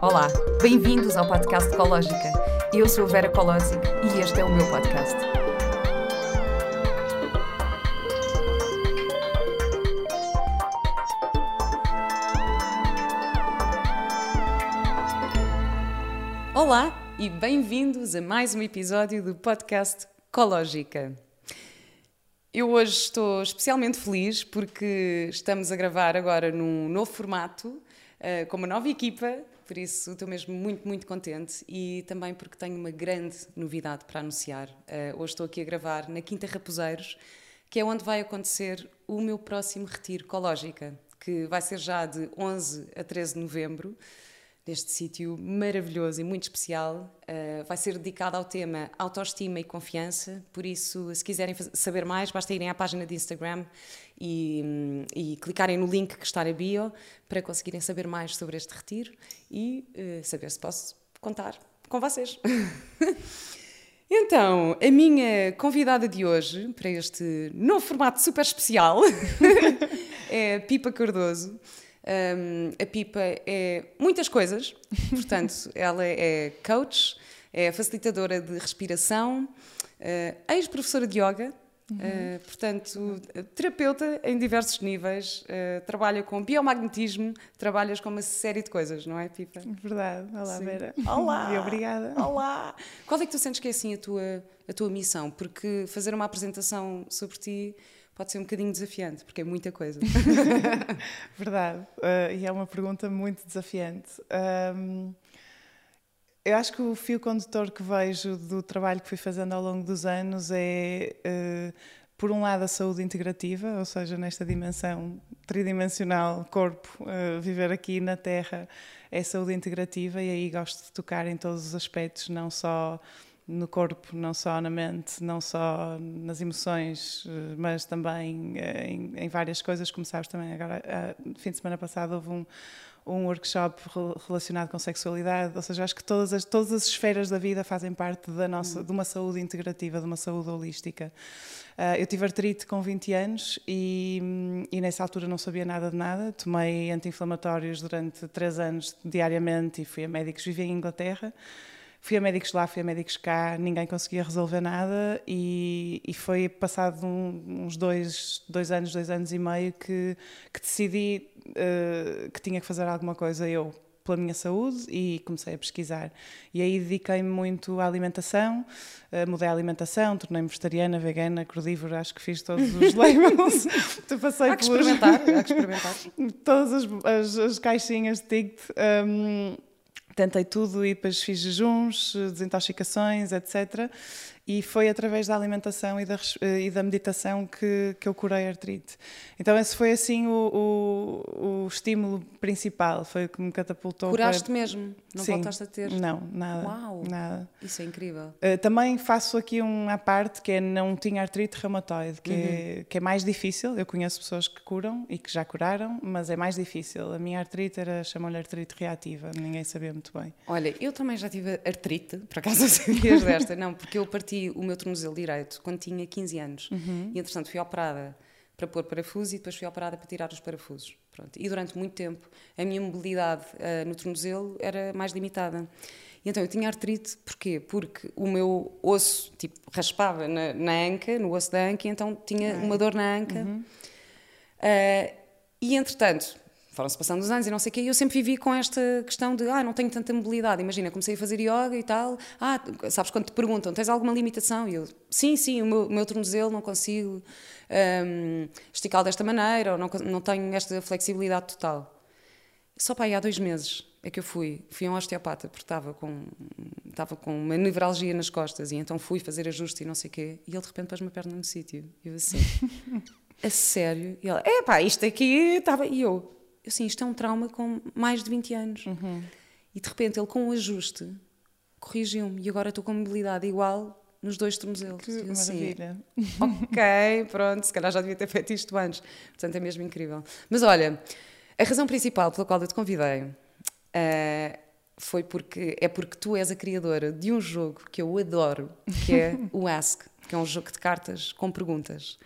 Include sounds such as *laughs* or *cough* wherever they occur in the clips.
Olá, bem-vindos ao podcast Ecológica. Eu sou a Vera Colosic e este é o meu podcast. Olá e bem-vindos a mais um episódio do podcast Ecológica. Eu hoje estou especialmente feliz porque estamos a gravar agora num novo formato, uh, com uma nova equipa, por isso estou mesmo muito, muito contente e também porque tenho uma grande novidade para anunciar. Uh, hoje estou aqui a gravar na Quinta Raposeiros, que é onde vai acontecer o meu próximo retiro ecológica, que vai ser já de 11 a 13 de novembro neste sítio maravilhoso e muito especial. Uh, vai ser dedicado ao tema autoestima e confiança, por isso, se quiserem saber mais, basta irem à página de Instagram e, e clicarem no link que está na bio para conseguirem saber mais sobre este retiro e uh, saber se posso contar com vocês. *laughs* Então, a minha convidada de hoje para este novo formato super especial *laughs* é Pipa Cardoso. Um, a Pipa é muitas coisas, *laughs* portanto, ela é coach, é facilitadora de respiração, uh, ex-professora de yoga, uhum. uh, portanto, terapeuta em diversos níveis, uh, trabalha com biomagnetismo, trabalhas com uma série de coisas, não é, Pipa? Verdade. Olá, Sim. Vera. *laughs* Olá! E obrigada. Olá! Qual é que tu sentes que é assim a tua, a tua missão? Porque fazer uma apresentação sobre ti pode ser um bocadinho desafiante, porque é muita coisa. *laughs* Verdade, uh, e é uma pergunta muito desafiante. Um, eu acho que o fio condutor que vejo do trabalho que fui fazendo ao longo dos anos é, uh, por um lado, a saúde integrativa, ou seja, nesta dimensão tridimensional, corpo, uh, viver aqui na Terra é saúde integrativa, e aí gosto de tocar em todos os aspectos, não só no corpo, não só na mente, não só nas emoções, eh, mas também eh, em, em várias coisas. Como sabes também, agora, no fim de semana passado, houve um, um workshop relacionado com sexualidade, ou seja, acho que todas as, todas as esferas da vida fazem parte da nossa, de uma saúde integrativa, de uma saúde holística. Eu tive artrite com 20 anos e, e, nessa altura não sabia nada de nada. Tomei anti-inflamatórios durante 3 anos diariamente e fui a médicos. Vivi em Inglaterra. Fui a médicos lá, fui a médicos cá, ninguém conseguia resolver nada e, e foi passado um, uns dois, dois anos, dois anos e meio que, que decidi uh, que tinha que fazer alguma coisa eu pela minha saúde e comecei a pesquisar. E aí dediquei-me muito à alimentação, uh, mudei a alimentação, tornei-me vegetariana, vegana, crudívora, acho que fiz todos os *laughs* labels. Passei há que experimentar, há que experimentar. *laughs* Todas as, as, as caixinhas de ticket. Um, tentei tudo e depois fiz jejuns, desintoxicações, etc. E foi através da alimentação e da, eh, e da meditação que, que eu curei a artrite. Então esse foi assim o, o, o estímulo principal, foi o que me catapultou. Curaste para... mesmo? Não Sim. voltaste a ter? Não, nada. Uau! Nada. Isso é incrível. Uh, também faço aqui uma parte que é não tinha artrite reumatoide, que, é, uhum. é, que é mais difícil. Eu conheço pessoas que curam e que já curaram, mas é mais difícil. A minha artrite era, chamam-lhe artrite reativa, ninguém sabia muito bem. Olha, eu também já tive artrite, por acaso *laughs* sabias *laughs* desta, não, porque eu parti o meu tornozelo direito quando tinha 15 anos. Uhum. E, entretanto, fui operada para pôr parafusos e depois fui operada para tirar os parafusos. Pronto. E durante muito tempo a minha mobilidade uh, no tornozelo era mais limitada. E então eu tinha artrite, porquê? Porque o meu osso tipo, raspava na, na anca, no osso da anca, e então tinha uma dor na anca. Uhum. Uh, e entretanto, foram-se passando os anos e não sei o quê, e eu sempre vivi com esta questão de, ah, não tenho tanta mobilidade. Imagina, comecei a fazer yoga e tal, ah, sabes quando te perguntam, tens alguma limitação? E eu, sim, sim, o meu, o meu tornozelo não consigo um, esticá-lo desta maneira, ou não, não tenho esta flexibilidade total. Só para aí há dois meses é que eu fui, fui a um osteopata, porque estava com, estava com uma nevralgia nas costas, e então fui fazer ajuste e não sei o quê, e ele de repente pôs uma perna no sítio. E eu assim, *laughs* a sério? E ele, é pá, isto aqui estava. E eu, eu sim, isto é um trauma com mais de 20 anos. Uhum. E de repente ele, com o um ajuste, corrigiu-me. E agora estou com mobilidade igual nos dois tornozelos. Que assim, maravilha. ok, pronto, se calhar já devia ter feito isto antes. Portanto, é mesmo incrível. Mas olha, a razão principal pela qual eu te convidei uh, foi porque é porque tu és a criadora de um jogo que eu adoro, que é o *laughs* Ask, que é um jogo de cartas com perguntas.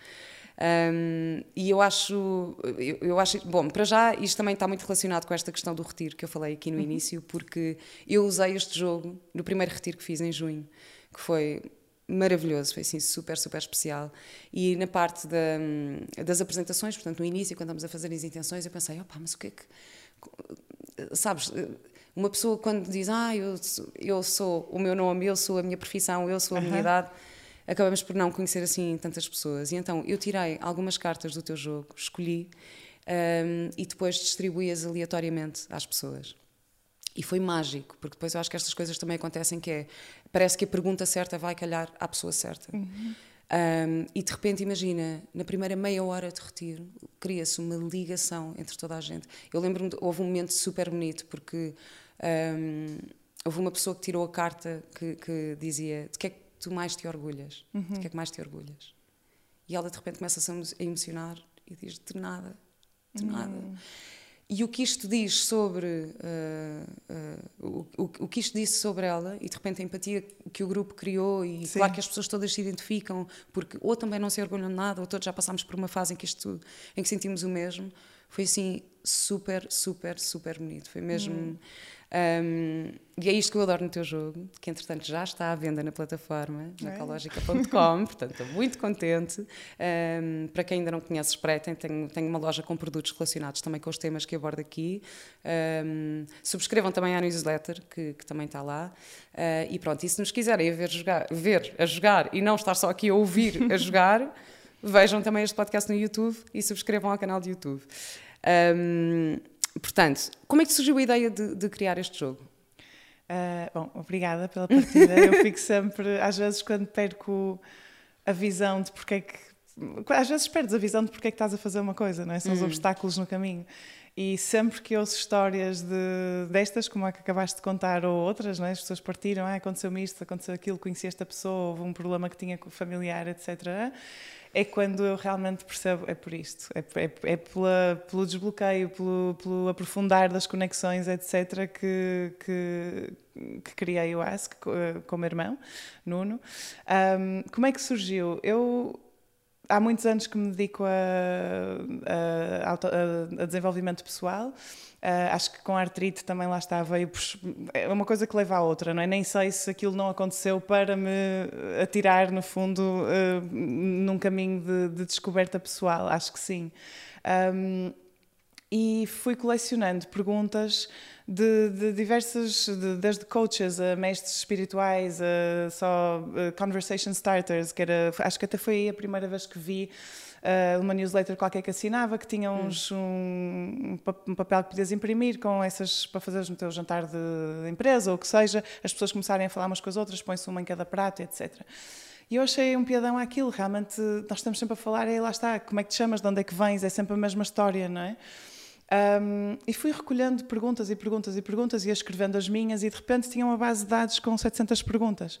Um, e eu acho, eu, eu, acho, bom, para já isto também está muito relacionado com esta questão do retiro que eu falei aqui no uhum. início, porque eu usei este jogo no primeiro retiro que fiz em junho, que foi maravilhoso, foi assim super, super especial. E na parte da, das apresentações, portanto, no início, quando estamos a fazer as intenções, eu pensei, opa, mas o que é que. Sabes, uma pessoa quando diz, ah, eu, eu sou o meu nome, eu sou a minha profissão, eu sou a minha idade acabamos por não conhecer assim tantas pessoas. E então eu tirei algumas cartas do teu jogo, escolhi um, e depois distribuí-as aleatoriamente às pessoas. E foi mágico, porque depois eu acho que estas coisas também acontecem que é, parece que a pergunta certa vai calhar à pessoa certa. Uhum. Um, e de repente, imagina, na primeira meia hora de retiro, cria-se uma ligação entre toda a gente. Eu lembro-me, houve um momento super bonito, porque um, houve uma pessoa que tirou a carta que, que dizia de que é que tu mais te orgulhas? Uhum. Que é que mais te orgulhas? E ela de repente começa-se a emocionar e diz: De nada, de uhum. nada. E o que isto diz sobre uh, uh, o, o, o, que isto disse sobre ela e de repente a empatia que o grupo criou e Sim. claro que as pessoas todas se identificam porque ou também não se orgulham de nada ou todos já passámos por uma fase em que isto em que sentimos o mesmo foi assim super super super bonito foi mesmo uhum. Um, e é isto que eu adoro no teu jogo, que entretanto já está à venda na plataforma, na é. calogica.com, *laughs* portanto estou muito contente. Um, para quem ainda não conhece, espreitem, tenho, tenho uma loja com produtos relacionados também com os temas que abordo aqui. Um, subscrevam também a newsletter, que, que também está lá. Uh, e pronto, e se nos quiserem ver, jogar, ver a jogar e não estar só aqui a ouvir a *laughs* jogar, vejam também este podcast no YouTube e subscrevam ao canal do YouTube. Um, Portanto, como é que surgiu a ideia de, de criar este jogo? Uh, bom, obrigada pela partida. Eu fico sempre, às vezes, quando perco a visão de porque é que. Às vezes perdes a visão de porque é que estás a fazer uma coisa, não é? São os uhum. obstáculos no caminho. E sempre que ouço histórias de, destas, como a que acabaste de contar, ou outras, não é? as pessoas partiram, ah, aconteceu-me isto, aconteceu aquilo, conheci esta pessoa, houve um problema que tinha com o familiar, etc é quando eu realmente percebo, é por isto, é, é, é pela, pelo desbloqueio, pelo, pelo, aprofundar das conexões, etc., que, que, que criei o Ask com o meu irmão, Nuno. Um, como é que surgiu? Eu há muitos anos que me dedico a, a, a, a desenvolvimento pessoal Uh, acho que com a artrite também lá está, veio é uma coisa que leva à outra, não é? Nem sei se aquilo não aconteceu para me atirar, no fundo, uh, num caminho de, de, descoberta pessoal, acho que sim. Um, e fui colecionando perguntas de, de diversas, de, desde coaches a mestres espirituais, a só a conversation starters, que era, acho que até foi a primeira vez que vi uh, uma newsletter qualquer que assinava, que tinha uns, hum. um, um, papel que podias imprimir com essas para fazeres no teu jantar de, de empresa ou o que seja, as pessoas começarem a falar umas com as outras, põe-se uma em cada prato, etc. E eu achei um piadão aquilo, realmente nós estamos sempre a falar, e lá está, como é que te chamas, de onde é que vens, é sempre a mesma história, não é? Um, e fui recolhendo perguntas e perguntas e perguntas e escrevendo as minhas e de repente tinha uma base de dados com 700 perguntas.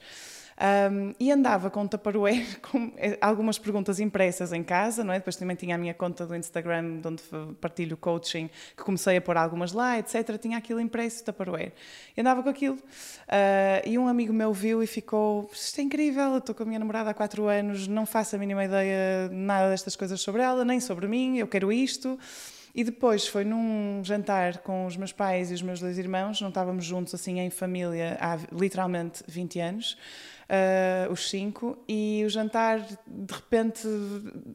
Um, e andava com Tupperware *laughs* com eh, algumas perguntas impressas em casa, não é? Depois também tinha a minha conta do Instagram, onde partilho coaching, que comecei a pôr algumas lá, etc. Tinha aquilo impresso, Tupperware. E andava com aquilo. Uh, e um amigo meu viu e ficou: Isto é incrível, estou com a minha namorada há quatro anos, não faço a mínima ideia nada destas coisas sobre ela, nem sobre mim, eu quero isto. E depois foi num jantar com os meus pais e os meus dois irmãos, não estávamos juntos assim em família há literalmente 20 anos uh, os cinco, e o jantar, de repente,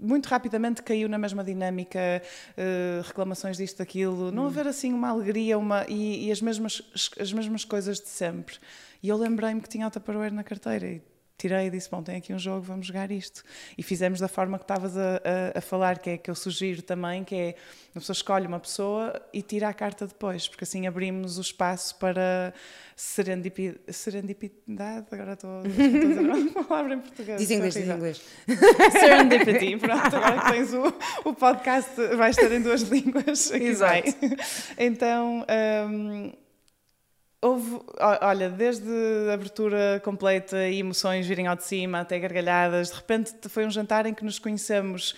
muito rapidamente caiu na mesma dinâmica, uh, reclamações disto, daquilo, não hum. haver assim uma alegria uma, e, e, as, mesmas, as mesmas coisas de sempre. E eu lembrei-me que tinha o Tupperware na carteira e tirei e disse: Bom, tem aqui um jogo, vamos jogar isto. E fizemos da forma que estavas a, a, a, falar, que é que eu sugiro também, que é a pessoa escolhe uma pessoa e tira a carta depois, porque assim abrimos o espaço para serendipidade. serendipidade agora estou, *laughs* estou a dizer uma palavra em português. Diz inglês, diz inglês. *laughs* Serendipity, pronto, agora que tens o, o podcast, vais ter em duas *laughs* línguas. Exato. Então. Um, Houve, olha, desde abertura completa e emoções virem ao de cima até gargalhadas, de repente foi um jantar em que nos conhecemos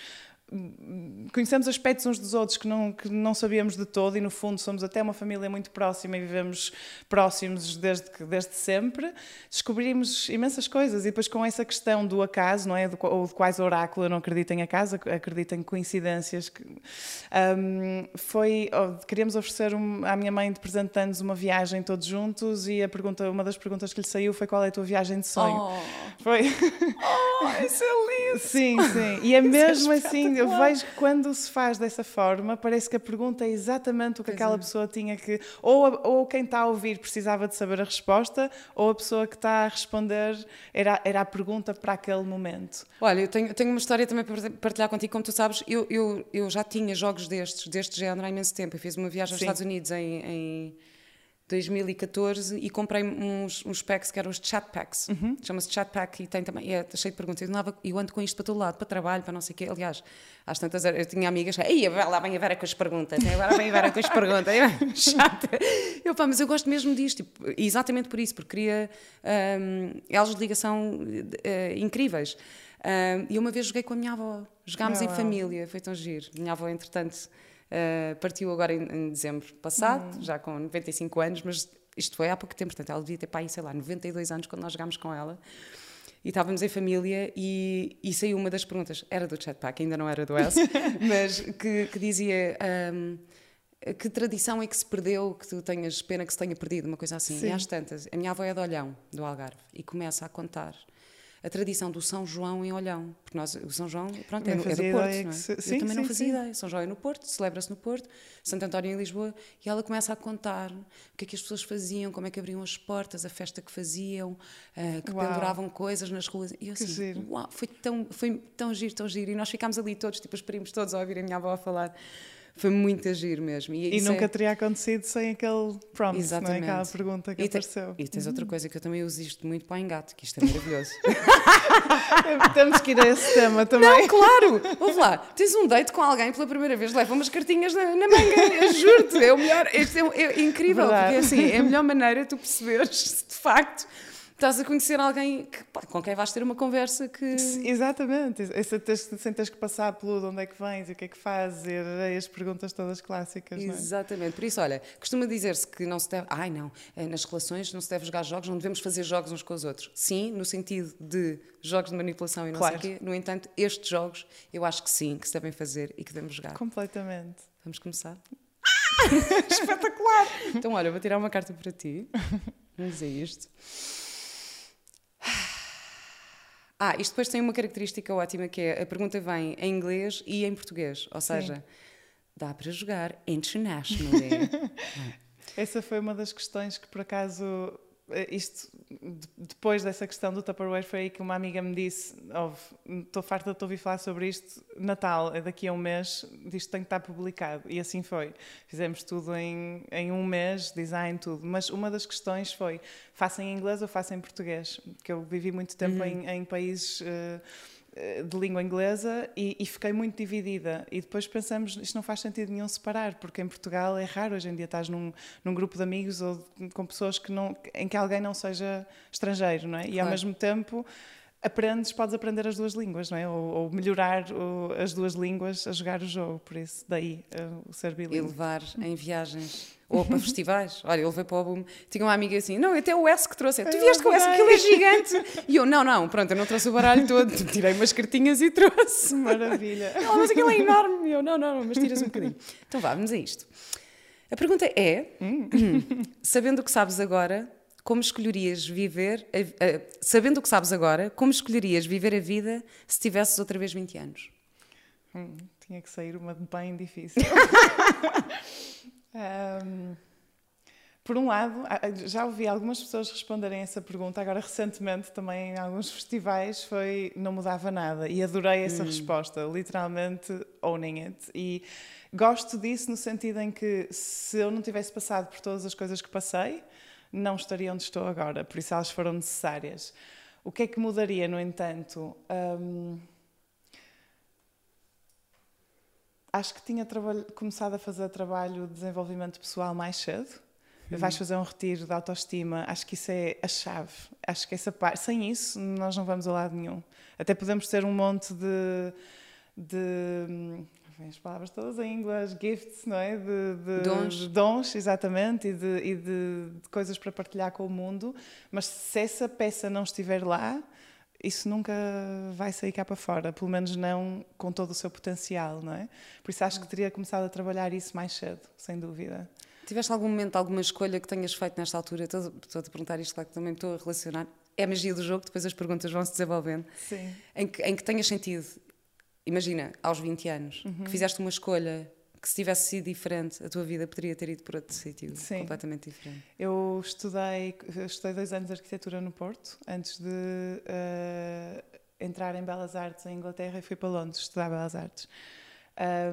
conhecemos aspectos uns dos outros que não, que não sabíamos de todo e no fundo somos até uma família muito próxima e vivemos próximos desde, desde sempre, descobrimos imensas coisas e depois com essa questão do acaso, não é? Do, ou de quais oráculo, eu não acredito em acaso, acredito em coincidências. Que, um, foi, oh, queríamos oferecer um, à minha mãe de presente de anos uma viagem todos juntos e a pergunta, uma das perguntas que lhe saiu foi qual é a tua viagem de sonho. Oh. Foi. Oh, isso é lindo! *laughs* sim, sim. E é, é mesmo assim, eu vejo que quando se faz dessa forma, parece que a pergunta é exatamente o que pois aquela é. pessoa tinha que. Ou, ou quem está a ouvir precisava de saber a resposta, ou a pessoa que está a responder era, era a pergunta para aquele momento. Olha, eu tenho, tenho uma história também para partilhar contigo. Como tu sabes, eu, eu, eu já tinha jogos destes, deste género há imenso tempo. Eu fiz uma viagem aos Sim. Estados Unidos em, em 2014 e comprei uns, uns packs que eram os chat packs. Uhum. Chama-se chat pack e tem também, é cheio de perguntas. Eu, eu ando com isto para todo lado, para trabalho, para não sei o quê. Aliás, às tantas eu tinha amigas, ei, lá vem a Vera com as perguntas, agora vem a Vera com as perguntas. *laughs* Chata. Eu, pá, mas eu gosto mesmo disto, tipo, exatamente por isso, porque queria um, elas de ligação uh, incríveis. Um, e uma vez joguei com a minha avó, jogámos oh, em família, foi tão giro. Minha avó, entretanto Uh, partiu agora em, em dezembro passado, uhum. já com 95 anos, mas isto foi há pouco tempo, portanto, ela devia ter, pá, sei lá, 92 anos quando nós jogámos com ela. E estávamos em família e, e saiu uma das perguntas, era do Chatpack, ainda não era do S, *laughs* mas que, que dizia. Um, que tradição é que se perdeu, que tu tenhas pena que se tenha perdido, uma coisa assim. Sim. E às tantas, a minha avó é de Olhão, do Algarve, e começa a contar a tradição do São João em Olhão, porque nós, o São João, pronto, é, é, do Porto, não é? Se... Sim, eu também sim, não fazia sim. ideia. São João é no Porto, celebra-se no Porto, Santo António em Lisboa, e ela começa a contar o que é que as pessoas faziam, como é que abriam as portas, a festa que faziam, uh, que uau. penduravam coisas nas ruas. E eu assim, uau, foi tão, foi tão giro, tão giro. E nós ficámos ali todos, tipo, os primos todos a ouvir a minha avó falar foi muito agir mesmo. E, e nunca é... teria acontecido sem aquele prompt, Exatamente. não é? aquela pergunta que e apareceu. Te... E tens uhum. outra coisa que eu também uso isto muito para o engate, que isto é maravilhoso. *laughs* Temos que ir a esse tema também. Não, claro! Ouve lá, tens um date com alguém pela primeira vez, leva umas cartinhas na, na manga, juro-te, é o melhor, isto é, é incrível, Verdade. porque assim, é a melhor maneira de tu perceberes se de facto estás a conhecer alguém que, pá, com quem vais ter uma conversa que. Exatamente, sem teres que passar pelo de onde é que vens e o que é que fazes, as perguntas todas clássicas. Exatamente, é? por isso, olha, costuma dizer-se que não se deve. Ai não, eh, nas relações não se deve jogar jogos, não devemos fazer jogos uns com os outros. Sim, no sentido de jogos de manipulação e não claro. sei o quê. No entanto, estes jogos eu acho que sim, que se devem fazer e que devemos jogar. Completamente. Vamos começar? *laughs* Espetacular! Então, olha, vou tirar uma carta para ti. *laughs* Vamos dizer isto. Ah, isto depois tem uma característica ótima que é a pergunta vem em inglês e em português, ou seja, Sim. dá para jogar internationally. *laughs* Essa foi uma das questões que por acaso isto, depois dessa questão do Tupperware, foi aí que uma amiga me disse: Estou farta de te ouvir falar sobre isto. Natal, é daqui a um mês, disto tem que estar publicado. E assim foi. Fizemos tudo em, em um mês, design, tudo. Mas uma das questões foi: faça em inglês ou faça em português? Porque eu vivi muito tempo uhum. em, em países. Uh, eh, de língua inglesa e, e, fiquei muito dividida. E depois pensamos, isto não faz sentido nenhum separar, porque em Portugal é raro hoje em dia estás num, num grupo de amigos ou com pessoas que não, em que alguém não seja estrangeiro, não é? Claro. E ao mesmo tempo aprendes, podes aprender as duas línguas, não é? Ou, ou melhorar o, as duas línguas a jogar o jogo, por isso daí uh, o ser bilíngue. E levar em viagens ou para festivais. *laughs* Olha, ele veio para o boom. Tinha uma amiga assim, não, até o S que trouxe. Tu vieste com o S, aquilo é gigante. *laughs* E eu, não, não, pronto, eu não trouxe o baralho todo. *laughs* Tirei umas cartinhas e trouxe. Maravilha. Ela, mas aquilo é enorme. E eu, não, não, mas tiras um bocadinho. Então vá, vamos a isto. A pergunta é, hum. *clears throat* sabendo o que sabes agora, como escolherias viver, a, a, sabendo o que sabes agora, como escolherias viver a vida se tivesses outra vez 20 anos? Hum, tinha que sair uma bem difícil. *laughs* Um, por um lado, já ouvi algumas pessoas responderem essa pergunta, agora recentemente também em alguns festivais foi não mudava nada e adorei essa hum. resposta, literalmente owning it. E gosto disso no sentido em que se eu não tivesse passado por todas as coisas que passei, não estaria onde estou agora, por isso elas foram necessárias. O que é que mudaria, no entanto? Um, acho que tinha começado a fazer trabalho de desenvolvimento pessoal mais cedo. Uhum. Vais fazer um retiro de autoestima, acho que isso é a chave. Acho que essa parte, sem isso, nós não vamos a lado nenhum. Até podemos ter um monte de, de as palavras todas em inglês, gifts, não é? De, de dons. De dons, exatamente, e, de, e de, coisas para partilhar com o mundo. Mas se essa peça não estiver lá, isso nunca vai sair cá para fora, pelo menos não com todo o seu potencial, não é? Por isso acho que teria começado a trabalhar isso mais cedo, sem dúvida. Tiveste algum momento, alguma escolha que tenhas feito nesta altura? Estou, estou a perguntar isto, claro que também estou a relacionar. É a magia do jogo, depois as perguntas vão se desenvolvendo. Sim. Em que, em que tenhas sentido, imagina, aos 20 anos, uhum. que fizeste uma escolha que se tivesse sido diferente, a tua vida poderia ter ido por outro sítio, completamente diferente. Eu estudei, estudei dois anos de arquitetura no Porto, antes de uh, entrar em Belas Artes em Inglaterra e fui para Londres estudar Belas Artes.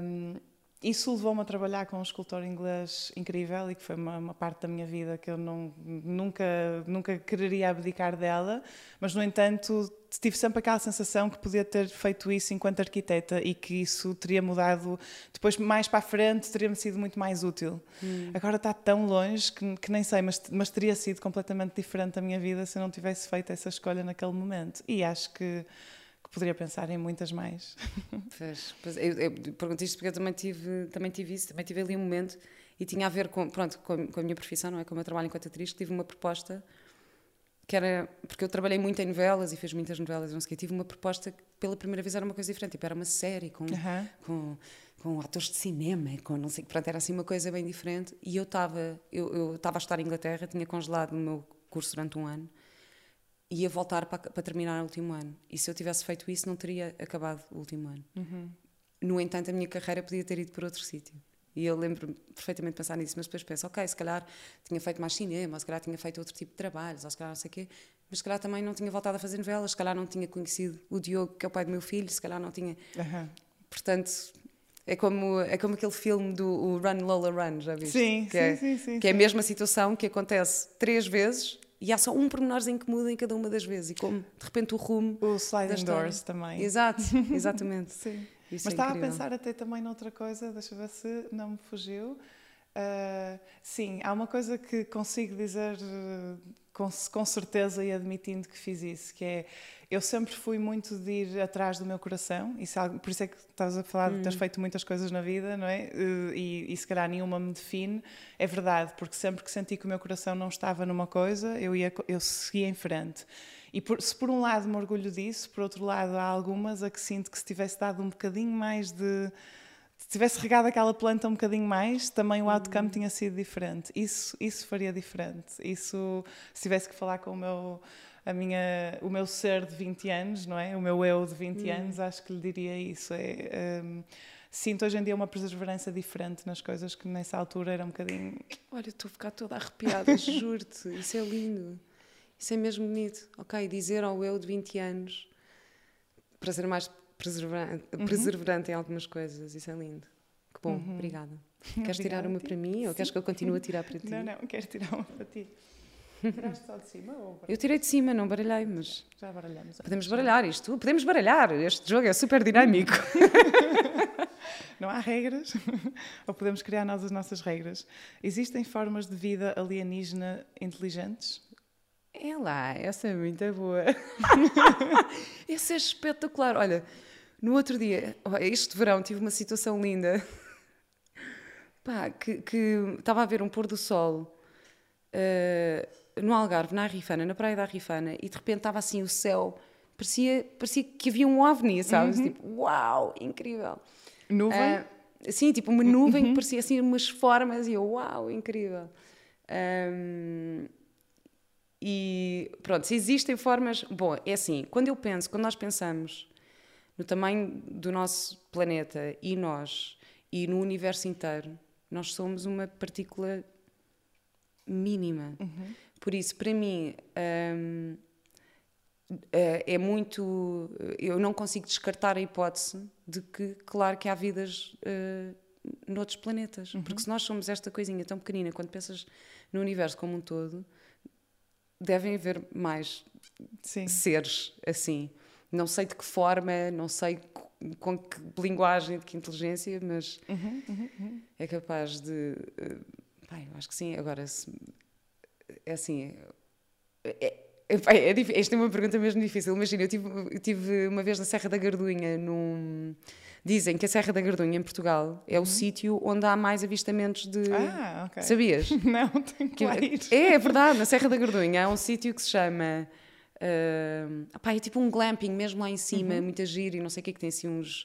Um, isso levou-me a trabalhar com um escultor inglês incrível e que foi uma, uma, parte da minha vida que eu não, nunca, nunca quereria abdicar dela, mas no entanto tive sempre aquela sensação que podia ter feito isso enquanto arquiteta e que isso teria mudado depois mais para a frente teria-me sido muito mais útil. Hum. Agora está tão longe que, que nem sei, mas, mas teria sido completamente diferente a minha vida se eu não tivesse feito essa escolha naquele momento. E acho que que poderia pensar em muitas mais. *laughs* Pois, pois eu, eu pergunto isto porque eu também tive, também tive isso, também tive ali um momento e tinha a ver com, pronto, com, a, com a minha profissão, não é? Com o meu trabalho enquanto atriz, tive uma proposta que era, porque eu trabalhei muito em novelas e fiz muitas novelas, não sei o quê, tive uma proposta que pela primeira vez era uma coisa diferente, tipo, era uma série com, com, com atores de cinema, com não sei, pronto, era assim uma coisa bem diferente e eu estava, eu estava a estar em Inglaterra, tinha congelado o meu curso durante um ano ia voltar para, para, terminar o último ano. E se eu tivesse feito isso, não teria acabado o último ano. Uhum. No entanto, a minha carreira podia ter ido por outro sítio. E eu lembro perfeitamente de pensar nisso, mas depois penso, ok, se calhar tinha feito mais cinema, ou se calhar tinha feito outro tipo de trabalhos, ou se calhar não sei o quê, mas se calhar também não tinha voltado a fazer novelas, se calhar não tinha conhecido o Diogo, que é o pai do meu filho, se calhar não tinha. Uhum. Portanto, é como, é como aquele filme do Run Lola Run, já viste? Sim, que sim, é, sim, sim, Que é a mesma situação que acontece três vezes e há só um pormenorzinho que muda em cada uma das vezes. E como de repente o rumo. O sliding doors também. Exato, *laughs* exatamente. Sim. Isso Mas é estava incrível. a pensar até também noutra coisa, deixa eu ver se não me fugiu. Uh, sim, há uma coisa que consigo dizer uh, com, com certeza e admitindo que fiz isso, que é eu sempre fui muito de ir atrás do meu coração, isso, é por isso é que estás a falar de teres hum. feito muitas coisas na vida, não é? Eh, e, e se calhar nenhuma me define, é verdade, porque sempre que senti que o meu coração não estava numa coisa, eu, ia, eu seguia em frente. E por, se por um lado me orgulho disso, por outro lado há algumas a que sinto que se tivesse dado um bocadinho mais de. Se tivesse regado aquela planta um bocadinho mais, também o outcome hum. tinha sido diferente. Isso, isso faria diferente. Isso, se tivesse que falar com o meu a minha, o meu ser de 20 anos, não é? O meu eu de 20 hum. anos, acho que lhe diria isso. É, um, sinto hoje em dia uma perseverança diferente nas coisas que nessa altura era um bocadinho. Olha, estou a ficar toda arrepiada, juro-te. Isso é lindo. Isso é mesmo bonito. Ok, dizer ao eu de 20 anos para ser mais perseverante, uhum. perseverante em algumas coisas, isso é lindo. Que bom, uhum. obrigada. *laughs* Queres tirar uma para mim ou queres que eu continue a tirar para *laughs* ti? Não, não, quero tirar uma para ti. Tiraste só de cima? Ou eu tirei de cima, não baralhei, mas. Já baralhamos. Podemos baralhar isto. Podemos baralhar. Este jogo é super dinâmico. *laughs* não há regras. ou podemos criar nós as nossas regras. Existem formas de vida alienígena inteligentes? É lá, essa é muito boa. *laughs* essa é espetacular. Olha, no outro dia, este verão, tive uma situação linda. Pá, que, que estava a ver um pôr do sol. Uh, no Algarve, na Arrifana, na praia da Arrifana, e de repente estava assim o céu, parecia, parecia que havia um ovni, sabes? Uhum. Tipo, uau, incrível. Nuvem? Uh, sim, tipo uma nuvem uhum. que parecia assim umas formas e eu, uau, incrível. Um, e pronto, se existem formas. Bom, é assim, quando eu penso, quando nós pensamos no tamanho do nosso planeta e nós, e no universo inteiro, nós somos uma partícula mínima. Uhum. Por isso, para mim, hum, eh, é muito. Eu não consigo descartar a hipótese de que, claro, que há vidas uh, noutros planetas. Uhum. Porque se nós somos esta coisinha tão pequenina, quando pensas no universo como um todo, devem haver mais Sim. seres assim. Não sei de que forma, não sei com que linguagem, de que inteligência, mas uhum, uhum, uhum. é capaz de. Uh, pai, eu acho que sim. Agora, se, é assim, é, É, é, esta é uma pergunta mesmo difícil. Imagina, eu tive, eu tive uma vez na Serra da Gardunha, num... Dizem que a Serra da Gardunha, em Portugal, é o uhum. sítio onde há mais avistamentos de. Ah, ok. Sabias? *laughs* Não, tenho que ir. É, é verdade, na Serra da Gardunha há um sítio que se chama. Uh, opá, é tipo um glamping mesmo lá em cima, uhum. muita gira e não sei o que, que tem assim uns,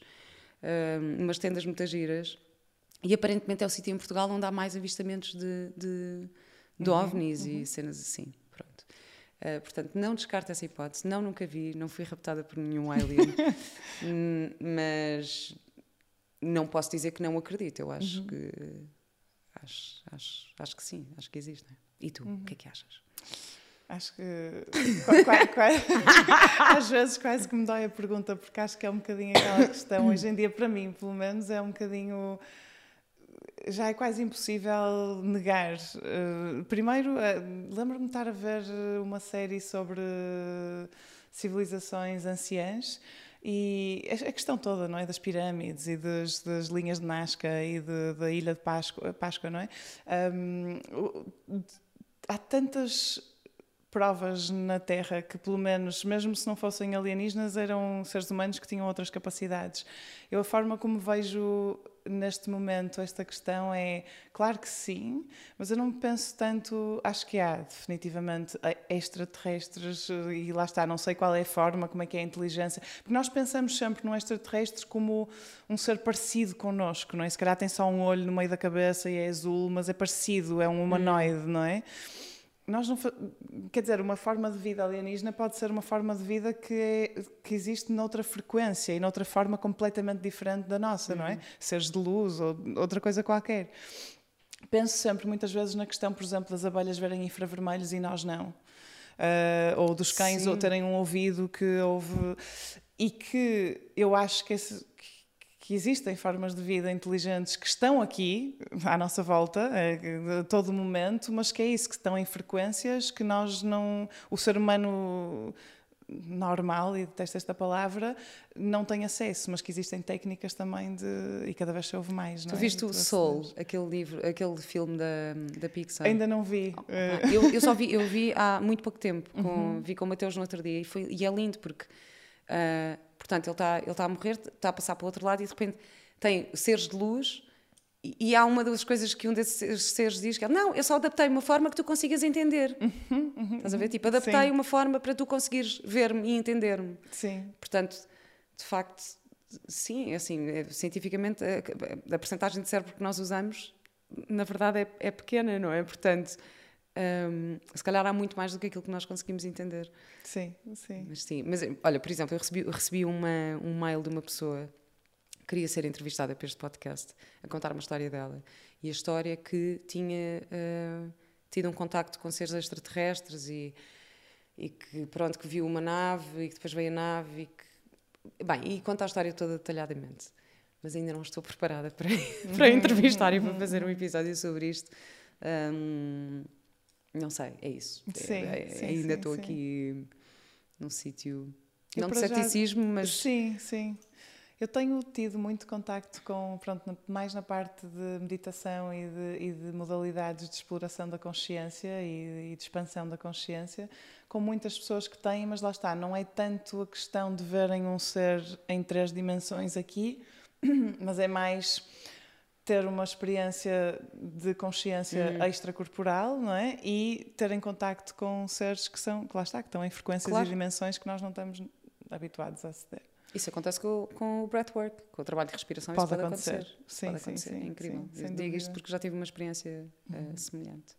uh, umas tendas muitas giras. E aparentemente é o sítio em Portugal onde há mais avistamentos de, de, de uhum. ovnis uhum. e cenas assim. Uh, portanto, não descarto essa hipótese. Não, nunca vi, não fui raptada por nenhum alien. *laughs* Hum, mas não posso dizer que não acredito. Eu acho uhum. que. Acho, acho, acho que sim, acho que existe. E tu, o que é que achas? Acho que *laughs* às vezes quase que me dói a pergunta, porque acho que é um bocadinho aquela questão, *coughs* hoje em dia, para mim, pelo menos, é um bocadinho. Já é quase impossível negar. Uh, primeiro, uh, lembro-me de estar a ver uma série sobre civilizações anciãs e a questão toda, não é? Das pirâmides e das, das linhas de Nazca e de, da Ilha de Páscoa, Páscoa não é? Um, há tantas provas na Terra que, pelo menos, mesmo se não fossem alienígenas, eram seres humanos que tinham outras capacidades. Eu, a forma como vejo neste momento esta questão é, claro que sim, mas eu não penso tanto, acho que há definitivamente extraterrestres e lá está, não sei qual é a forma, como é que é a inteligência, porque nós pensamos sempre no extraterrestre como um ser parecido connosco, não é? Se calhar tem só um olho no meio da cabeça e é azul, mas é parecido, é um humanoide, hum. não é? Nós não quer dizer uma forma de vida alienígena pode ser uma forma de vida que é, que existe noutra frequência e noutra forma completamente diferente da nossa uhum. não é uhum. seres de luz ou outra coisa qualquer penso sempre muitas vezes na questão por exemplo das abelhas verem infravermelhos e nós não uh, ou dos cães ou terem um ouvido que ouve e que eu acho que esse, que existem formas de vida inteligentes que estão aqui, à nossa volta, a todo momento, mas que é isso, que estão em frequências que nós não. O ser humano normal, e detesto esta palavra, não tem acesso, mas que existem técnicas também de. e cada vez se ouve mais. tu é? viste o Soul, aquele livro, aquele filme da, da Pixar? Ainda não vi. Oh, eu, eu, só vi, eu vi há muito pouco tempo, com, uhum. vi com o Mateus no outro dia, e, foi, e é lindo porque. Uh, Portanto, ele está ele está a morrer, está a passar para o outro lado e de repente tem seres de luz e, e há uma das coisas que um desses seres diz que é, não, eu só adaptei uma forma que tu consigas entender. Uhum, uhum, Estás a ver? Tipo, adaptei sim. uma forma para tu conseguires ver-me e entender-me. Sim. Portanto, de facto, sim, é assim, é, cientificamente a, a, a percentagem de cérebro que nós usamos, na verdade, é, é pequena, não é? Portanto, um, se calhar há muito mais do que aquilo que nós conseguimos entender. Sim, sim. Mas sim, mas olha, por exemplo, eu recebi, eu recebi uma, um mail de uma pessoa que queria ser entrevistada para este podcast, a contar uma história dela. E a história que tinha uh, tido um contacto com seres extraterrestres e, e que, pronto, que viu uma nave e que depois veio a nave e que... Bem, e conta a história toda detalhadamente. Mas ainda não estou preparada *laughs* para, para *laughs* entrevistar e para fazer um episódio sobre isto. Um, não sei, é isso. Sim, é, é, sim, ainda estou aqui num sítio. Não de ceticismo, já... mas. Sim, sim. Eu tenho tido muito contacto com, pronto, mais na parte de meditação e de, e de modalidades de exploração da consciência e, e, de expansão da consciência, com muitas pessoas que têm, mas lá está, não é tanto a questão de verem um ser em três dimensões aqui, *clears throat* mas é mais ter uma experiência de consciência uhum. extracorporal, não é? E ter em contacto com seres que são, que lá está, que estão em frequências claro. e dimensões que nós não estamos habituados a aceder. Isso acontece com, com o breathwork, com o trabalho de respiração. Pode, pode acontecer. acontecer. Sim, pode sim, acontecer. Sim, é incrível. Sim, digo dúvida. isto porque já tive uma experiência uh, semelhante.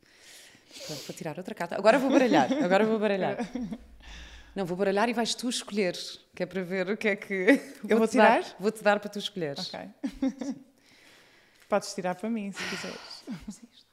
Pronto, vou tirar outra carta. Agora vou baralhar. Agora vou baralhar. *laughs* Não, vou baralhar e vais tu escolher, que é para ver o que é que. Eu vou tirar? Vou-te dar para tu escolheres. Ok. Podes tirar para mim, se quiseres. *laughs*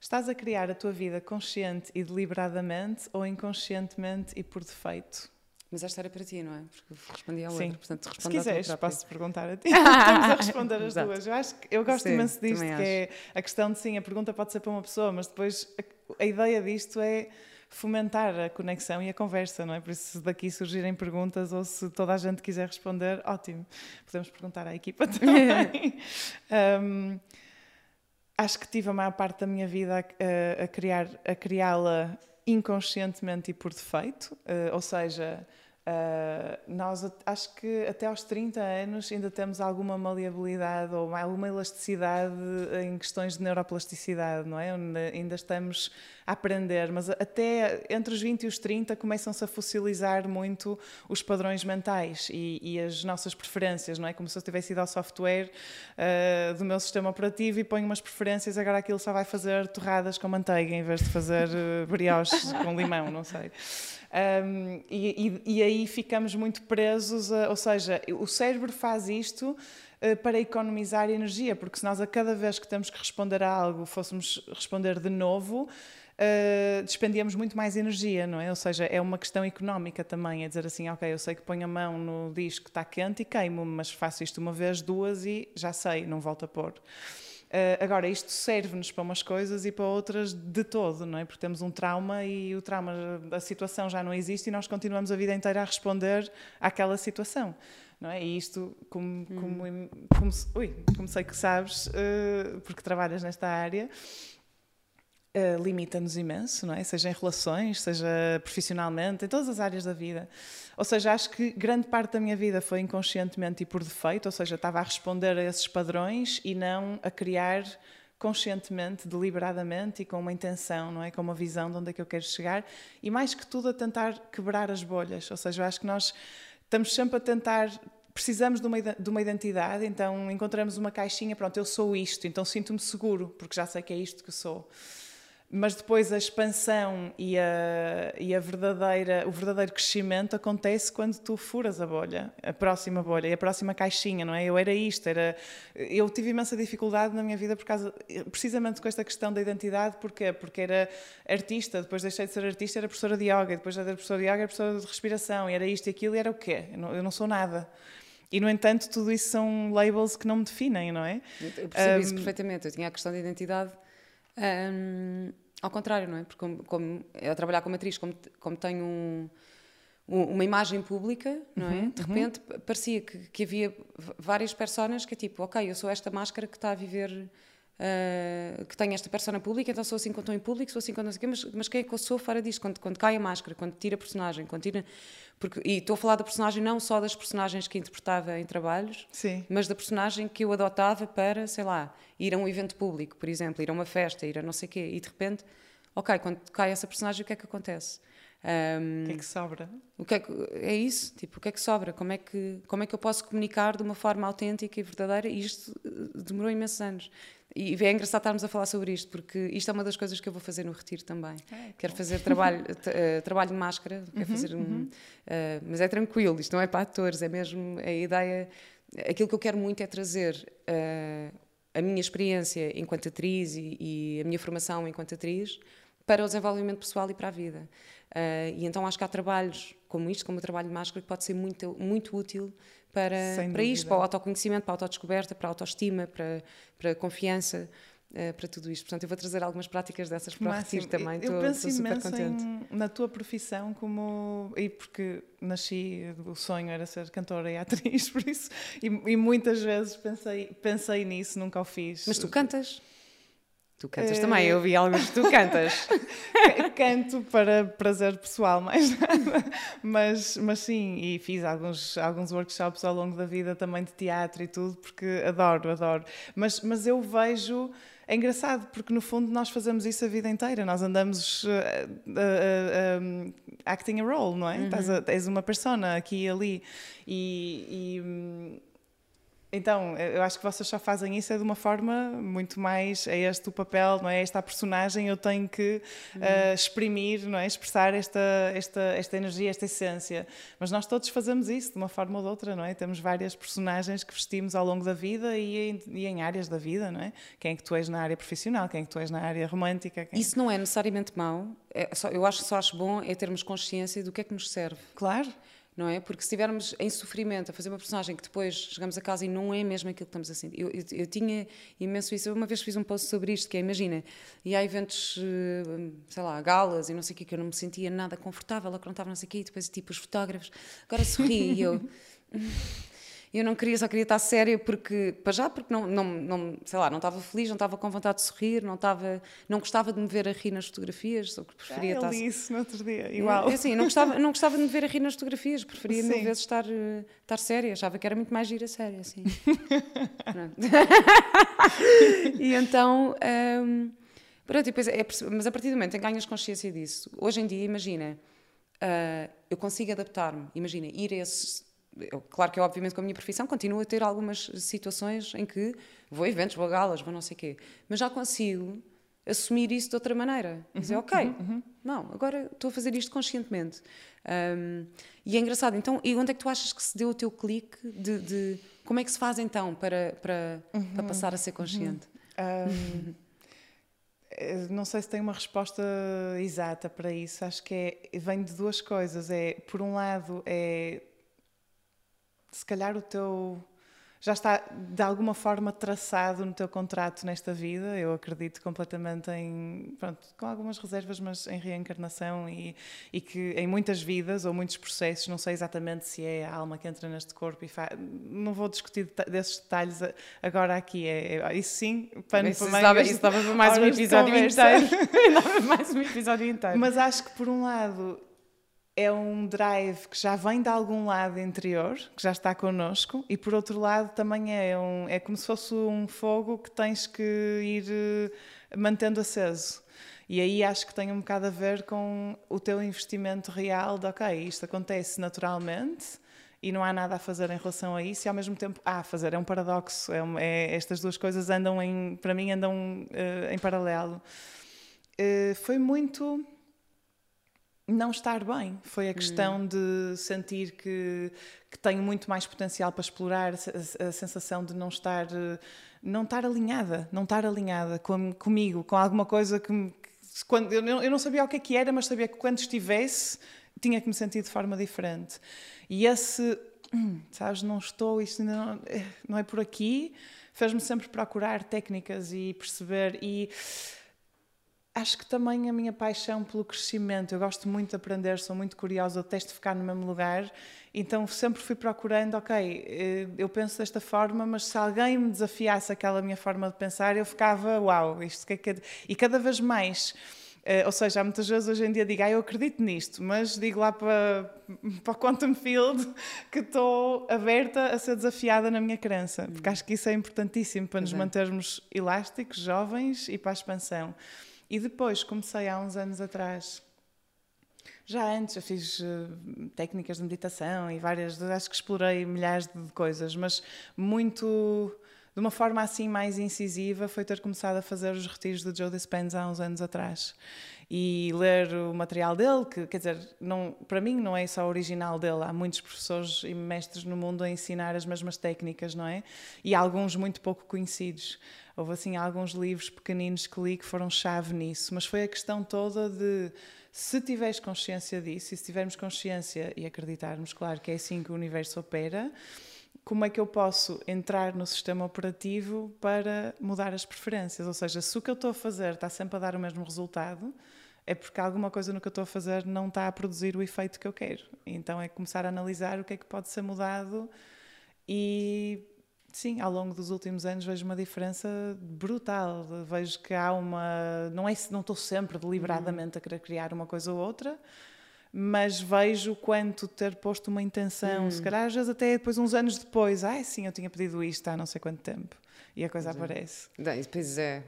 Estás a criar a tua vida consciente e deliberadamente ou inconscientemente e por defeito? Mas esta era para ti, não é? Porque respondi à outra, Sim. portanto respondo Se quiseres, posso-te perguntar a *laughs* ti. Estamos a responder as duas. Eu acho que eu gosto sim, imenso disto, que é a questão de sim, a pergunta pode ser para uma pessoa, mas depois a, a ideia disto é fomentar a conexão e a conversa, não é? Por isso, se daqui surgirem perguntas ou se toda a gente quiser responder, ótimo. Podemos perguntar à equipa *laughs* também. um, acho que tive a maior parte da minha vida a, a criar, a criá-la inconscientemente e por defeito, uh, ou seja, Uh, nós acho que até aos 30 anos ainda temos alguma maleabilidade ou alguma elasticidade em questões de neuroplasticidade, não é? Ainda estamos a aprender, mas até entre os 20 e os 30 começam-se a fossilizar muito os padrões mentais e, e, as nossas preferências, não é? Como se eu tivesse ido ao software uh, do meu sistema operativo e ponho umas preferências, agora aquilo só vai fazer torradas com manteiga em vez de fazer uh, brioches com limão, não sei. Um, e, e, e, aí ficamos muito presos, a, ou seja, o cérebro faz isto uh, para economizar energia, porque se nós a cada vez que temos que responder a algo fôssemos responder de novo, Uh, despendíamos muito mais energia, não é? Ou seja, é uma questão económica também, é dizer assim, ok, eu sei que ponho a mão no disco que está quente e queimo, mas faço isto uma vez, duas e já sei, não volto a pôr. Uh, agora, isto serve-nos para umas coisas e para outras de todo, não é? Porque temos um trauma e o trauma, a situação já não existe e nós continuamos a vida inteira a responder àquela situação. Não é? E isto, como, como, hum. como, ui, como sei que sabes, uh, porque trabalhas nesta área, uh, limita-nos imenso, não é? Seja em relações, seja profissionalmente, em todas as áreas da vida. Ou seja, acho que grande parte da minha vida foi inconscientemente e por defeito, ou seja, estava a responder a esses padrões e não a criar conscientemente, deliberadamente e com uma intenção, não é? Com uma visão de onde é que eu quero chegar e mais que tudo a tentar quebrar as bolhas. Ou seja, acho que nós estamos sempre a tentar precisamos de uma, de uma identidade, então encontramos uma caixinha, pronto, eu sou isto, então sinto-me seguro, porque já sei que é isto que sou mas depois a expansão e, a, e a verdadeira, o verdadeiro crescimento acontece quando tu furas a bolha, a próxima bolha, e a próxima caixinha, não é? Eu era isto, era... Eu tive imensa dificuldade na minha vida por causa, precisamente com esta questão da identidade, porquê? Porque era artista, depois deixei de ser artista, era professora de yoga, depois de ser professora de yoga, era professora de respiração, e era isto e aquilo, e era o quê? Eu não, eu não sou nada. E, no entanto, tudo isso são labels que não me definem, não é? Eu percebo um, isso perfeitamente. Eu tinha a questão da identidade um, ao contrário, não é? Porque como, como eu trabalhar como atriz, como, como tenho um, um, uma imagem pública, não é? Uhum, de uhum. repente uhum. parecia que, que, havia várias personas que é tipo, ok, eu sou esta máscara que está a viver Uh, que tenho esta persona pública, então sou assim quando estou em público, sou assim quando não sei o quê, mas, mas quem é que eu sou fora disto? Quando, quando cai a máscara, quando tira a personagem, quando tira. Porque, e estou a falar da personagem não só das personagens que interpretava em trabalhos, Sim. mas da personagem que eu adotava para, sei lá, ir a um evento público, por exemplo, ir a uma festa, ir a não sei o quê, e de repente, ok, quando cai essa personagem, o que é que acontece? Um, o que é que sobra? O que é, que, é isso, tipo, o que é que sobra? Como é que, como é que eu posso comunicar de uma forma autêntica e verdadeira? E isto eh, demorou imensos anos. E é engraçado estarmos a falar sobre isto, porque isto é uma das coisas que eu vou fazer no retiro também. É, quero fazer trabalho, *laughs* uh, trabalho de máscara, quero uhum, fazer um. Uhum. Uh, mas é tranquilo, isto não é para atores, é mesmo a ideia. Aquilo que eu quero muito é trazer uh, a minha experiência enquanto atriz e, e, a minha formação enquanto atriz para o desenvolvimento pessoal e para a vida. e então acho que há trabalhos como isto, como o trabalho de máscara, que pode ser muito, muito útil para, para isto, para o autoconhecimento, para a autodescoberta, para a autoestima, para, para a confiança. Uh, para tudo isto. Portanto, eu vou trazer algumas práticas dessas para Máximo. o retiro também. Eu estou, penso super contente. Em, na tua profissão como... E porque nasci, o sonho era ser cantora e atriz, *laughs* por isso... E, e muitas vezes pensei, pensei nisso, nunca o fiz. Mas tu cantas? Tu cantas também, eu vi alguns que tu cantas. *laughs* Canto para prazer pessoal, *laughs* mais nada. Mas, mas sim, e fiz alguns, alguns workshops ao longo da vida também de teatro e tudo, porque adoro, adoro. Mas, mas eu vejo. É engraçado, porque no fundo nós fazemos isso a vida inteira. Nós andamos uh, uh, um, acting a role, não é? Uhum. A, és uma persona aqui e ali. E, e hum, então, eu acho que vocês só fazem isso é de uma forma muito mais é este o papel, não é? Esta a personagem eu tenho que uh, exprimir, não é? Expressar esta esta esta energia, esta essência. Mas nós todos fazemos isso de uma forma ou de outra, não é? Temos várias personagens que vestimos ao longo da vida e em, e em áreas da vida, não é? Quem é que tu és na área profissional, quem é que tu és na área romântica? Quem... Isso não é necessariamente mau. É só, eu acho que só acho bom é termos consciência do que é que nos serve. Claro não é? Porque se estivermos em sofrimento a fazer uma personagem que depois chegamos a casa e não é mesmo aquilo que estamos a sentir. Eu, eu, eu tinha imenso isso. Eu uma vez fiz um post sobre isto, que é, imagina, e há eventos, eh, sei lá, galas e não sei o que, que eu não me sentia nada confortável, a que não não sei o quê, e depois tipo os fotógrafos, agora sorri e eu... *laughs* eu não queria, só queria estar séria porque, para já, porque não, não, não sei lá, não estava feliz, não estava com vontade de sorrir, não estava, não gostava de me ver a rir nas fotografias, só que preferia ah, estar... li isso no outro dia, igual. É, assim, não gostava, não gostava de me ver a rir nas fotografias, preferia Sim. mil vezes estar, eh, estar séria, achava que era muito mais gira séria, assim. *laughs* *laughs* e então... Um, pronto, depois é, mas a partir do momento em que ganhas consciência disso, hoje em dia, imagina, uh, eu consigo adaptar-me, imagina, ir a esses eu, claro que eu, obviamente, com a minha profissão, continuo a ter algumas situações em que vou a eventos, vou a galas, vou não sei o quê, mas já consigo assumir isso de outra maneira. Uhum, dizer, ok, uhum, uhum. não, agora estou a fazer isto conscientemente. Um, e é engraçado, então, e onde é que tu achas que se deu o teu clique de, de como é que se faz então para, para, para uhum, passar a ser consciente? Um, *laughs* não sei se tem uma resposta exata para isso. Acho que é, vem de duas coisas. É, por um lado, é se calhar o teu já está de alguma forma traçado no teu contrato nesta vida. Eu acredito completamente em, pronto, com algumas reservas, mas em reencarnação e, e que em muitas vidas ou muitos processos, não sei exatamente se é a alma que entra neste corpo e faz, não vou discutir desses detalhes agora aqui. É, é isso sim, pano isso para dava, isso dava para *laughs* mais um episódio inteiro. *laughs* dava mais um episódio inteiro. Mas acho que por um lado é um drive que já vem de algum lado interior, que já está connosco, e por outro lado também é, um, é como se fosse um fogo que tens que ir uh, mantendo aceso. E aí acho que tem um bocado a ver com o teu investimento real de, ok, isto acontece naturalmente e não há nada a fazer em relação a isso e ao mesmo tempo há a fazer. É um paradoxo. É, é estas duas coisas andam, em, para mim, andam uh, em paralelo. Uh, foi muito não estar bem. Foi a questão hum. de sentir que, que tenho muito mais potencial para explorar, a, a, sensação de não estar, não estar alinhada, não estar alinhada com, comigo, com alguma coisa que, que quando, eu, não, eu não sabia o que é que era, mas sabia que quando estivesse tinha que me sentir de forma diferente. E esse, hum, sabes, não estou, isto ainda não, eh, não é por aqui, fez-me sempre procurar técnicas e perceber e acho que também a minha paixão pelo crescimento. Eu gosto muito de aprender, sou muito curiosa, detesto ficar no mesmo lugar. Então sempre fui procurando, ok, eh, eu penso desta forma, mas se alguém me desafiasse aquela minha forma de pensar, eu ficava, uau, isto que é que é... E cada vez mais. Uh, ou seja, há muitas vezes hoje em dia digo, ah, eu acredito nisto, mas digo lá para, *laughs* para o Quantum Field que estou aberta a ser desafiada na minha crença, porque acho que isso é importantíssimo para nos mantermos elásticos, jovens e para a expansão. E depois comecei há uns anos atrás. Já antes eu fiz uh, técnicas de meditação e várias, acho que explorei milhares de coisas, mas muito de uma forma assim mais incisiva foi ter começado a fazer os retiros do Joe Dispenza há uns anos atrás e ler o material dele, que quer dizer, não, para mim não é só original dele, há muitos professores e mestres no mundo a ensinar as mesmas técnicas, não é? E alguns muito pouco conhecidos. Houve assim alguns livros pequeninos que li que foram chave nisso, mas foi a questão toda de se tiveres consciência disso, e se tivermos consciência e acreditarmos, claro, que é assim que o universo opera, como é que eu posso entrar no sistema operativo para mudar as preferências? Ou seja, se o que eu estou a fazer está sempre a dar o mesmo resultado, é porque alguma coisa no que eu estou a fazer não está a produzir o efeito que eu quero. Então é começar a analisar o que é que pode ser mudado e Sim, ao longo dos últimos anos vejo uma diferença brutal. Vejo que há uma. Não, é, não estou sempre deliberadamente a querer criar uma coisa ou outra, mas vejo quanto ter posto uma intenção, hum. se calhar às vezes até depois, uns anos depois, ai sim, eu tinha pedido isto há não sei quanto tempo. E a coisa pois é. aparece. É. Pois é,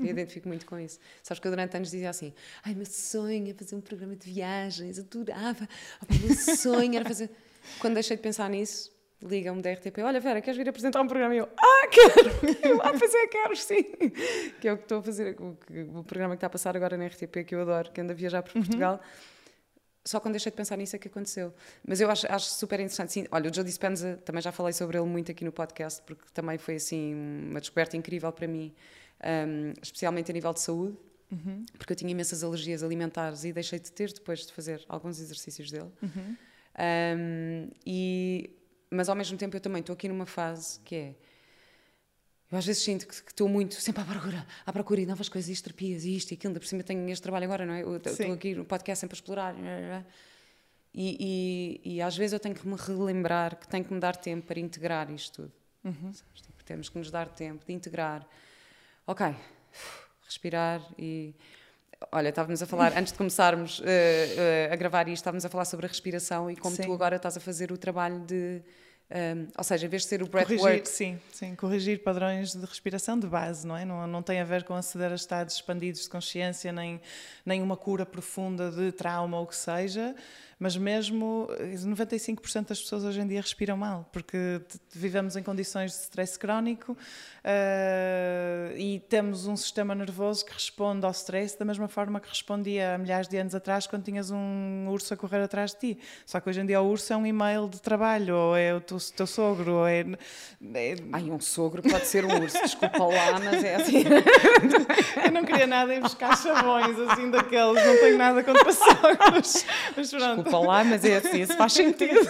eu identifico muito com isso. Sabes que eu durante anos dizia assim: ai, meu sonho é fazer um programa de viagens, adorava. O meu sonho era fazer. Quando deixei de pensar nisso, ligam-me da RTP, olha Vera, queres vir apresentar um programa? E eu, ah, quero! ah, pois é, quero, sim! Que é o que estou a fazer, o, o, programa que está a passar agora na RTP, que eu adoro, que anda a viajar por uhum. Só quando deixei de pensar nisso é que aconteceu. Mas eu acho, acho super interessante. Sim, olha, o Joe Dispenza, também já falei sobre ele muito aqui no podcast, porque também foi, assim, uma descoberta incrível para mim, um, especialmente a nível de saúde. Uhum. Porque eu tinha imensas alergias alimentares e deixei de ter depois de fazer alguns exercícios dele. Uhum. Um, e mas ao mesmo tempo eu também estou aqui numa fase que é. Eu às vezes sinto que, estou muito sempre à procura, à procura de novas coisas, terapias, isto e aquilo. Ainda por cima tenho este trabalho agora, não é? Eu estou aqui no podcast sempre a explorar. E, e, e, às vezes eu tenho que me relembrar que tenho que me dar tempo para integrar isto tudo. Uhum. Tipo, temos que nos dar tempo de integrar. Ok, respirar e. Olha, estávamos a falar, antes de começarmos uh, uh, a gravar isto, estávamos a falar sobre a respiração e como Sim. tu agora estás a fazer o trabalho de um, ou seja, em vez de ser o breathwork... Sim, sim, corrigir padrões de respiração de base, não é? Não, não tem a ver com aceder a estados expandidos de consciência, nem, nem uma cura profunda de trauma ou o que seja, mas mesmo 95% eh, das pessoas hoje em dia respiram mal, porque vivemos em condições de stress crónico uh, e temos um sistema nervoso que responde ao stress da mesma forma que respondia há milhares de anos atrás quando tinhas um urso a correr atrás de ti. Só que hoje em dia o urso é um e-mail de trabalho, ou é o teu, teu sogro, ou é, é... Ai, um sogro pode ser um urso, desculpa lá, mas é assim. *laughs* Eu não queria nada ir buscar chavões assim daqueles, não tenho nada contra sogros. Mas pronto. Desculpa lá, mas é assim, isso faz sentido. *laughs*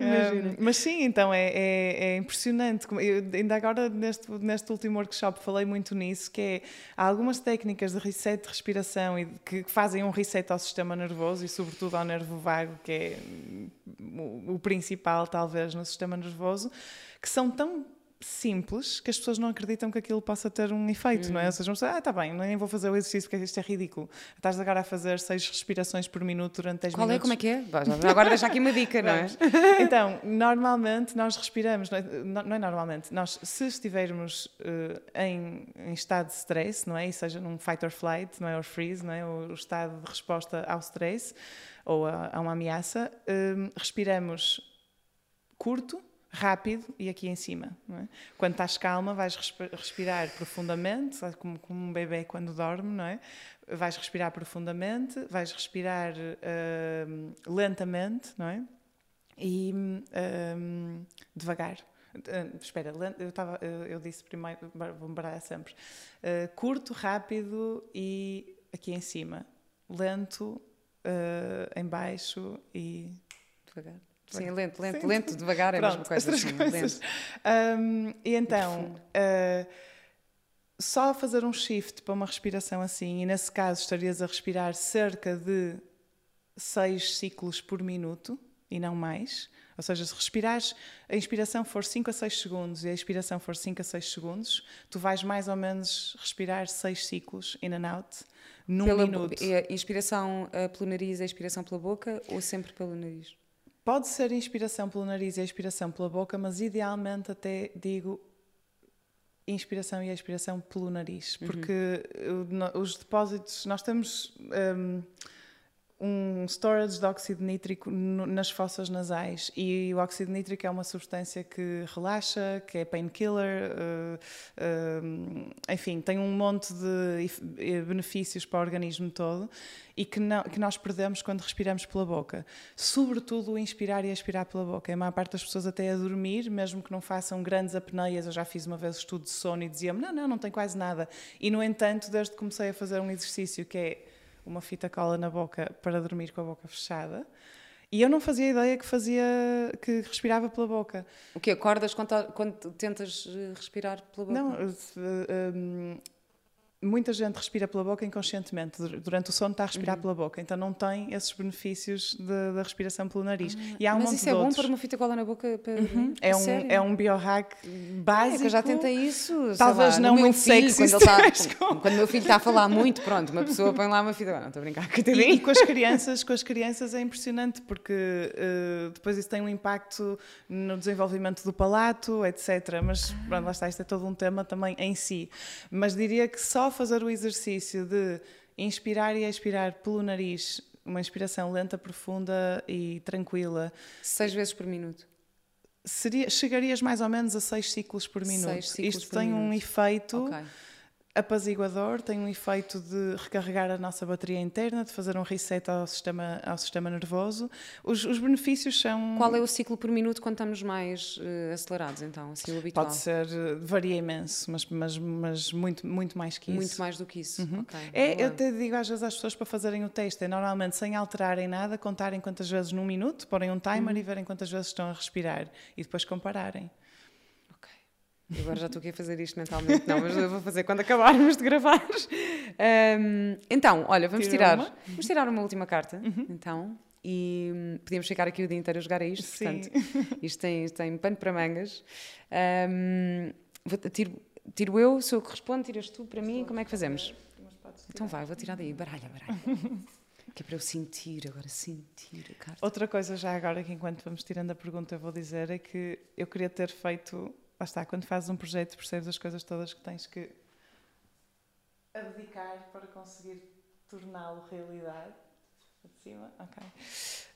um, mas sim, então é, é, é impressionante. Eu, ainda agora, neste, neste último workshop, falei muito nisso, que é, há algumas técnicas de reset de respiração e que fazem um reset ao sistema nervoso e sobretudo ao nervo vago, que é o, o principal, talvez, no sistema nervoso, que são tão simples que as pessoas não acreditam que aquilo possa ter um efeito, não é? Ou seja, vão dizer, ah, está bem, nem vou fazer o exercício porque isto é ridículo. Estás agora a fazer seis respirações por minuto durante 10 Qual minutos. Qual é? Como é que é? Agora deixa aqui uma dica, não é? *laughs* Então, normalmente nós respiramos, não é, não é normalmente, nós se estivermos uh, em, em, estado de stress, não é? E seja num fight or flight, não é? Or freeze, não é? O, o estado de resposta ao stress ou a, a uma ameaça, uh, respiramos curto, rápido e aqui em cima. É? Quando estás calma, vais respirar profundamente, como, como, um bebê quando dorme, não é? Vais respirar profundamente, vais respirar uh, lentamente, não é? E uh, devagar. Uh, espera, eu, tava, eu disse primeiro, vou parar sempre. curto, rápido e aqui em cima. Lento, em baixo e devagar. Sim, lento, lento, Sim. lento, devagar, é Pronto, a mesma coisa. Assim, coisas. Um, e então, uh, só fazer um shift para uma respiração assim, e nesse caso estarias a respirar cerca de 6 ciclos por minuto e não mais. Ou seja, se respirares, a inspiração for 5 a 6 segundos e a expiração for 5 a 6 segundos, tu vais mais ou menos respirar 6 ciclos in and out num pela, minuto. A inspiração uh, pelo nariz e a expiração pela boca ou sempre pelo nariz? Pode ser inspiração pelo nariz e exspiração pela boca, mas idealmente até digo inspiração e expiração pelo nariz, uhum. porque uhum. os depósitos, nós temos um, um storage de óxido nítrico nas fossas nasais e o óxido nítrico é uma substância que relaxa, que é painkiller, uh, uh, enfim, tem um monte de benefícios para o organismo todo e que, não, que nós perdemos quando respiramos pela boca. Sobretudo inspirar e expirar pela boca. A maior parte das pessoas até a dormir, mesmo que não façam grandes apneias, eu já fiz uma vez estudo de sono e dizia-me, não, não, não tem quase nada. E no entanto, desde que comecei a fazer um exercício que é uma fita cola na boca para dormir com a boca fechada. E eu não fazia ideia que fazia que respirava pela boca. O que acordas quando, quando tentas eh, respirar pela boca? Não, um, muita gente respira pela boca inconscientemente. Durante o sono está a respirar uhum. pela boca, então não tem esses benefícios da respiração pelo nariz. Ah, e há um mas isso é bom para uma fita cola na boca? Para... Uhum. É, um, é um biohack básico. É, eu já tentei isso. Talvez lá, não muito filho, sexy. *laughs* Quando, está, quando o meu filho está a falar muito, pronto, uma pessoa põe lá uma fita. Não, estou a brincar. E, e com as crianças, com as crianças é impressionante porque uh, depois isso tem um impacto no desenvolvimento do palato, etc. Mas pronto, lá está, isto é todo um tema também em si. Mas diria que só fazer o exercício de inspirar e expirar pelo nariz, uma inspiração lenta, profunda e tranquila. Seis vezes por minuto. Seria, chegarias mais ou menos a seis ciclos por minuto. Ciclos Isto por tem minuto. um efeito. Okay apaziguador, tem um efeito de recarregar a nossa bateria interna, de fazer um reset ao sistema, ao sistema nervoso. Os, os benefícios são. Qual é o ciclo por minuto quando estamos mais uh, acelerados, então? Assim, o habitual? Pode ser, eh, varia imenso, mas, mas, mas muito, muito mais que isso. Muito mais do que isso. Uhum. Okay, é, eu te digo às vezes às pessoas para fazerem o teste, é normalmente sem alterarem nada, contarem quantas vezes num minuto, porem um timer uhum. e verem quantas vezes estão a respirar e depois compararem. Agora já estou aqui a fazer isto mentalmente, não, mas eu vou fazer quando acabarmos de gravar. Um, então, olha, vamos Tira tirar, uma. vamos tirar uma última carta, então, e podíamos ficar aqui o dia inteiro a jogar a isto, Sim. portanto, isto tem, tem pano para mangas. Um, vou- tiro, tiro eu, se eu respondo, tiras tu para mim, como é que fazemos? Então vai, vou tirar daí, baralha, baralha. Que é para eu sentir, agora sentir a carta. Outra coisa já agora que enquanto vamos tirando a pergunta eu vou dizer é que eu queria ter feito, lá está, quando fazes um projeto percebes as coisas todas que tens que abdicar para conseguir torná-lo realidade. De cima, ok.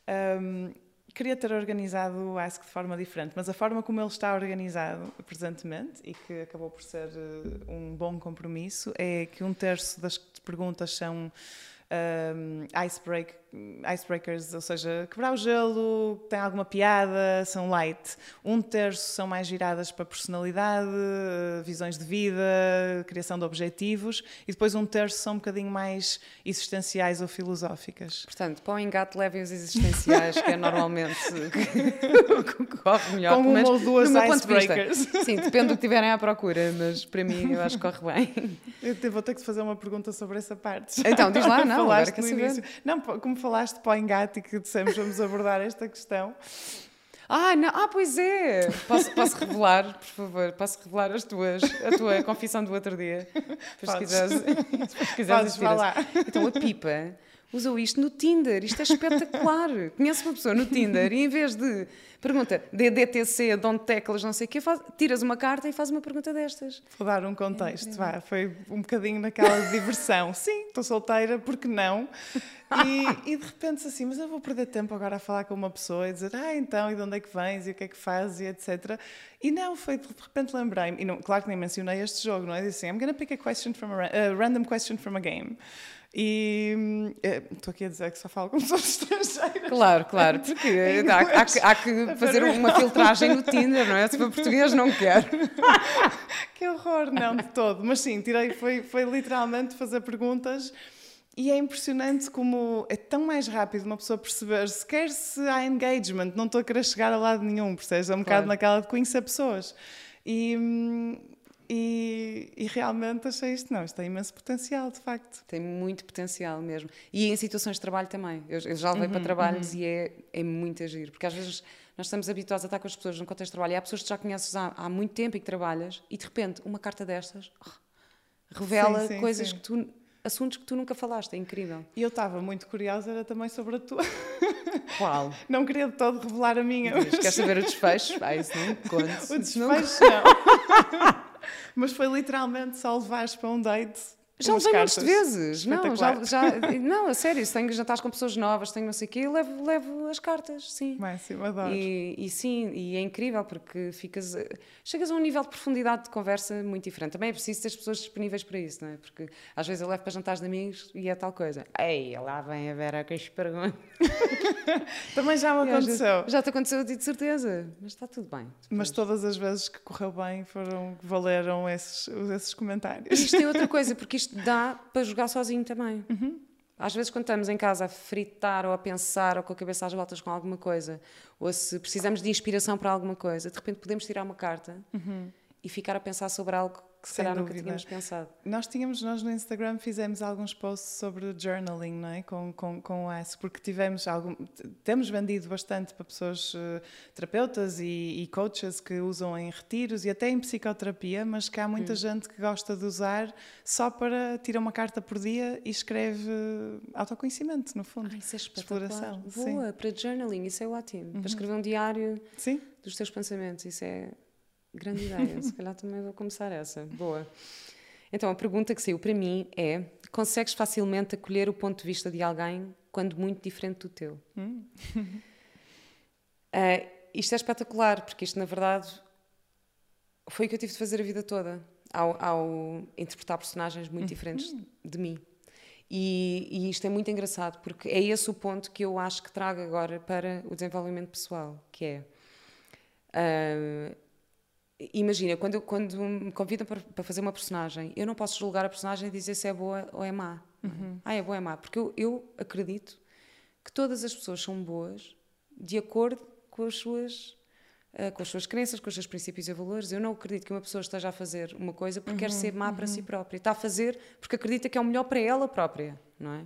Ahm, queria ter organizado o Ask de forma diferente, mas a forma como ele está organizado presentemente e que acabou por ser eh, um bom compromisso é que um terço das perguntas são um, icebreak, icebreakers, ou seja, quebrar o gelo, tem alguma piada, são light. Um terço são mais viradas para personalidade, eh, visões de vida, criação de objetivos, e depois um terço são um bocadinho mais existenciais ou filosóficas. Portanto, para o engate levem os existenciais, que é normalmente *laughs* o que corre melhor. Com uma ou duas icebreakers. Sim, depende do que tiverem à procura, mas para mim eu acho que corre bem. Eu vou ter que fazer uma pergunta sobre essa parte. Então, diz lá, *laughs* não, agora quer no início. Não, como falaste para o engate e que dissemos vamos abordar esta questão. Ah, não, ah, pois é! Posso, posso revelar, por favor, posso revelar as tuas, a tua confissão do outro dia? Depois, se quiseres, se quiseres Podes. Então, a Pipa usou isto no Tinder. Isto é espetacular. *laughs* Conhece uma pessoa no Tinder e em vez de pergunta DDTC, de onde teclas, não sei o quê, faz- tiras uma carta e faz uma pergunta destas. Vou dar um contexto, vá. Foi um bocadinho naquela diversão. *laughs* Sim, estou solteira, porque não? E, e de repente assim, mas eu vou perder tempo agora a falar com uma pessoa e dizer, ah, então, e de onde é que vens, e o que é que fazes, e etc. E não, foi de repente lembrei-me, e não, claro que nem mencionei este jogo, não é? Disse assim, I'm gonna pick a question from a, a random question from a game. E eh, estou aqui a dizer que só falo com *laughs* pessoas estrangeiras. Claro, claro, porque *laughs* há, há há que fazer uma filtragem no Tinder, não é? Se for português, não quero. *laughs* Que horror, não de todo. Mas sim, tirei, foi, foi literalmente fazer perguntas e é impressionante como é tão mais rápido uma pessoa perceber sequer se há engagement, não estou a querer chegar a lado nenhum, percebes? É um bocado Claro. naquela de conhecer pessoas. E, hum, e, e realmente achei isto, não, isto tem imenso potencial, de facto. Tem muito potencial mesmo. E em situações de trabalho também. Eu, eu já Uhum, levei para trabalhos e é, é muito agir. Porque às vezes nós estamos habituados a estar com as pessoas no contexto de trabalho e há pessoas que já conheces há, há muito tempo e que trabalhas e de repente uma carta destas oh, revela Sim, sim, coisas sim. que tu. assuntos que tu nunca falaste. É incrível. E eu estava muito curiosa, era também sobre a tua. *laughs* Qual? Não queria de todo revelar a minha. Diz, Queres saber o desfecho? Ah, isso não conto. *laughs* O Isso não desfecho não. *laughs* Mas foi literalmente só levares para um date. Já levei montes de vezes. Não, já, já, *laughs* não, a sério, tenho jantares com pessoas novas, tenho não sei o quê, levo, levo as cartas, sim. Máximo, adoro. E, e sim, e é incrível porque ficas, a- chegas a um nível de profundidade de conversa muito diferente. Também é preciso ter as pessoas disponíveis para isso, não é? Porque às vezes eu levo para jantares de amigos e é tal coisa. Ei, lá vem a Vera com as perguntas. *laughs* Também já me aconteceu. Já te aconteceu, de certeza, mas está tudo bem. Mas todas as vezes que correu bem foram, valeram esses, esses comentários. Isto é outra *laughs* coisa, porque isto dá para jogar sozinho também. Uhum. Às vezes, quando estamos em casa a fritar ou a pensar ou com a cabeça às voltas com alguma coisa, ou se precisamos de inspiração para alguma coisa, de repente podemos tirar uma carta e ficar a pensar sobre algo que se calhar nunca tínhamos pensado. Nós tínhamos, nós no Instagram fizemos alguns posts sobre journaling, não é? Com, com, com o Ask, porque tivemos algum, temos vendido bastante para pessoas eh, terapeutas e, e coaches que usam em retiros e até em psicoterapia, mas que há muita Hum. gente que gosta de usar só para tirar uma carta por dia e escreve eh, autoconhecimento, no fundo. Ah, isso é. Exploração, sim. Boa, para journaling, isso é ótimo. Para escrever um diário Sim? dos teus pensamentos, isso é grande ideia. Se calhar também vou começar essa. Boa. Então, a pergunta que saiu para mim é: consegues facilmente acolher o ponto de vista de alguém quando muito diferente do teu? Ah, *laughs* isto é espetacular, porque isto, na verdade, foi o que eu tive de fazer a vida toda ao, ao interpretar personagens muito diferentes de mim. E, e isto é muito engraçado, porque é esse o ponto que eu acho que trago agora para o desenvolvimento pessoal, que é. ah, imagina, quando, quando me convidam para, para fazer uma personagem, eu não posso julgar a personagem e dizer se é boa ou é má. Ah, é boa ou é má. Porque eu, eu acredito que todas as pessoas são boas de acordo com as suas uh, com as suas crenças, com os seus princípios e valores. Eu não acredito que uma pessoa esteja a fazer uma coisa porque uhum, quer ser má uhum. para si própria. Está a fazer porque acredita que é o melhor para ela própria, não é?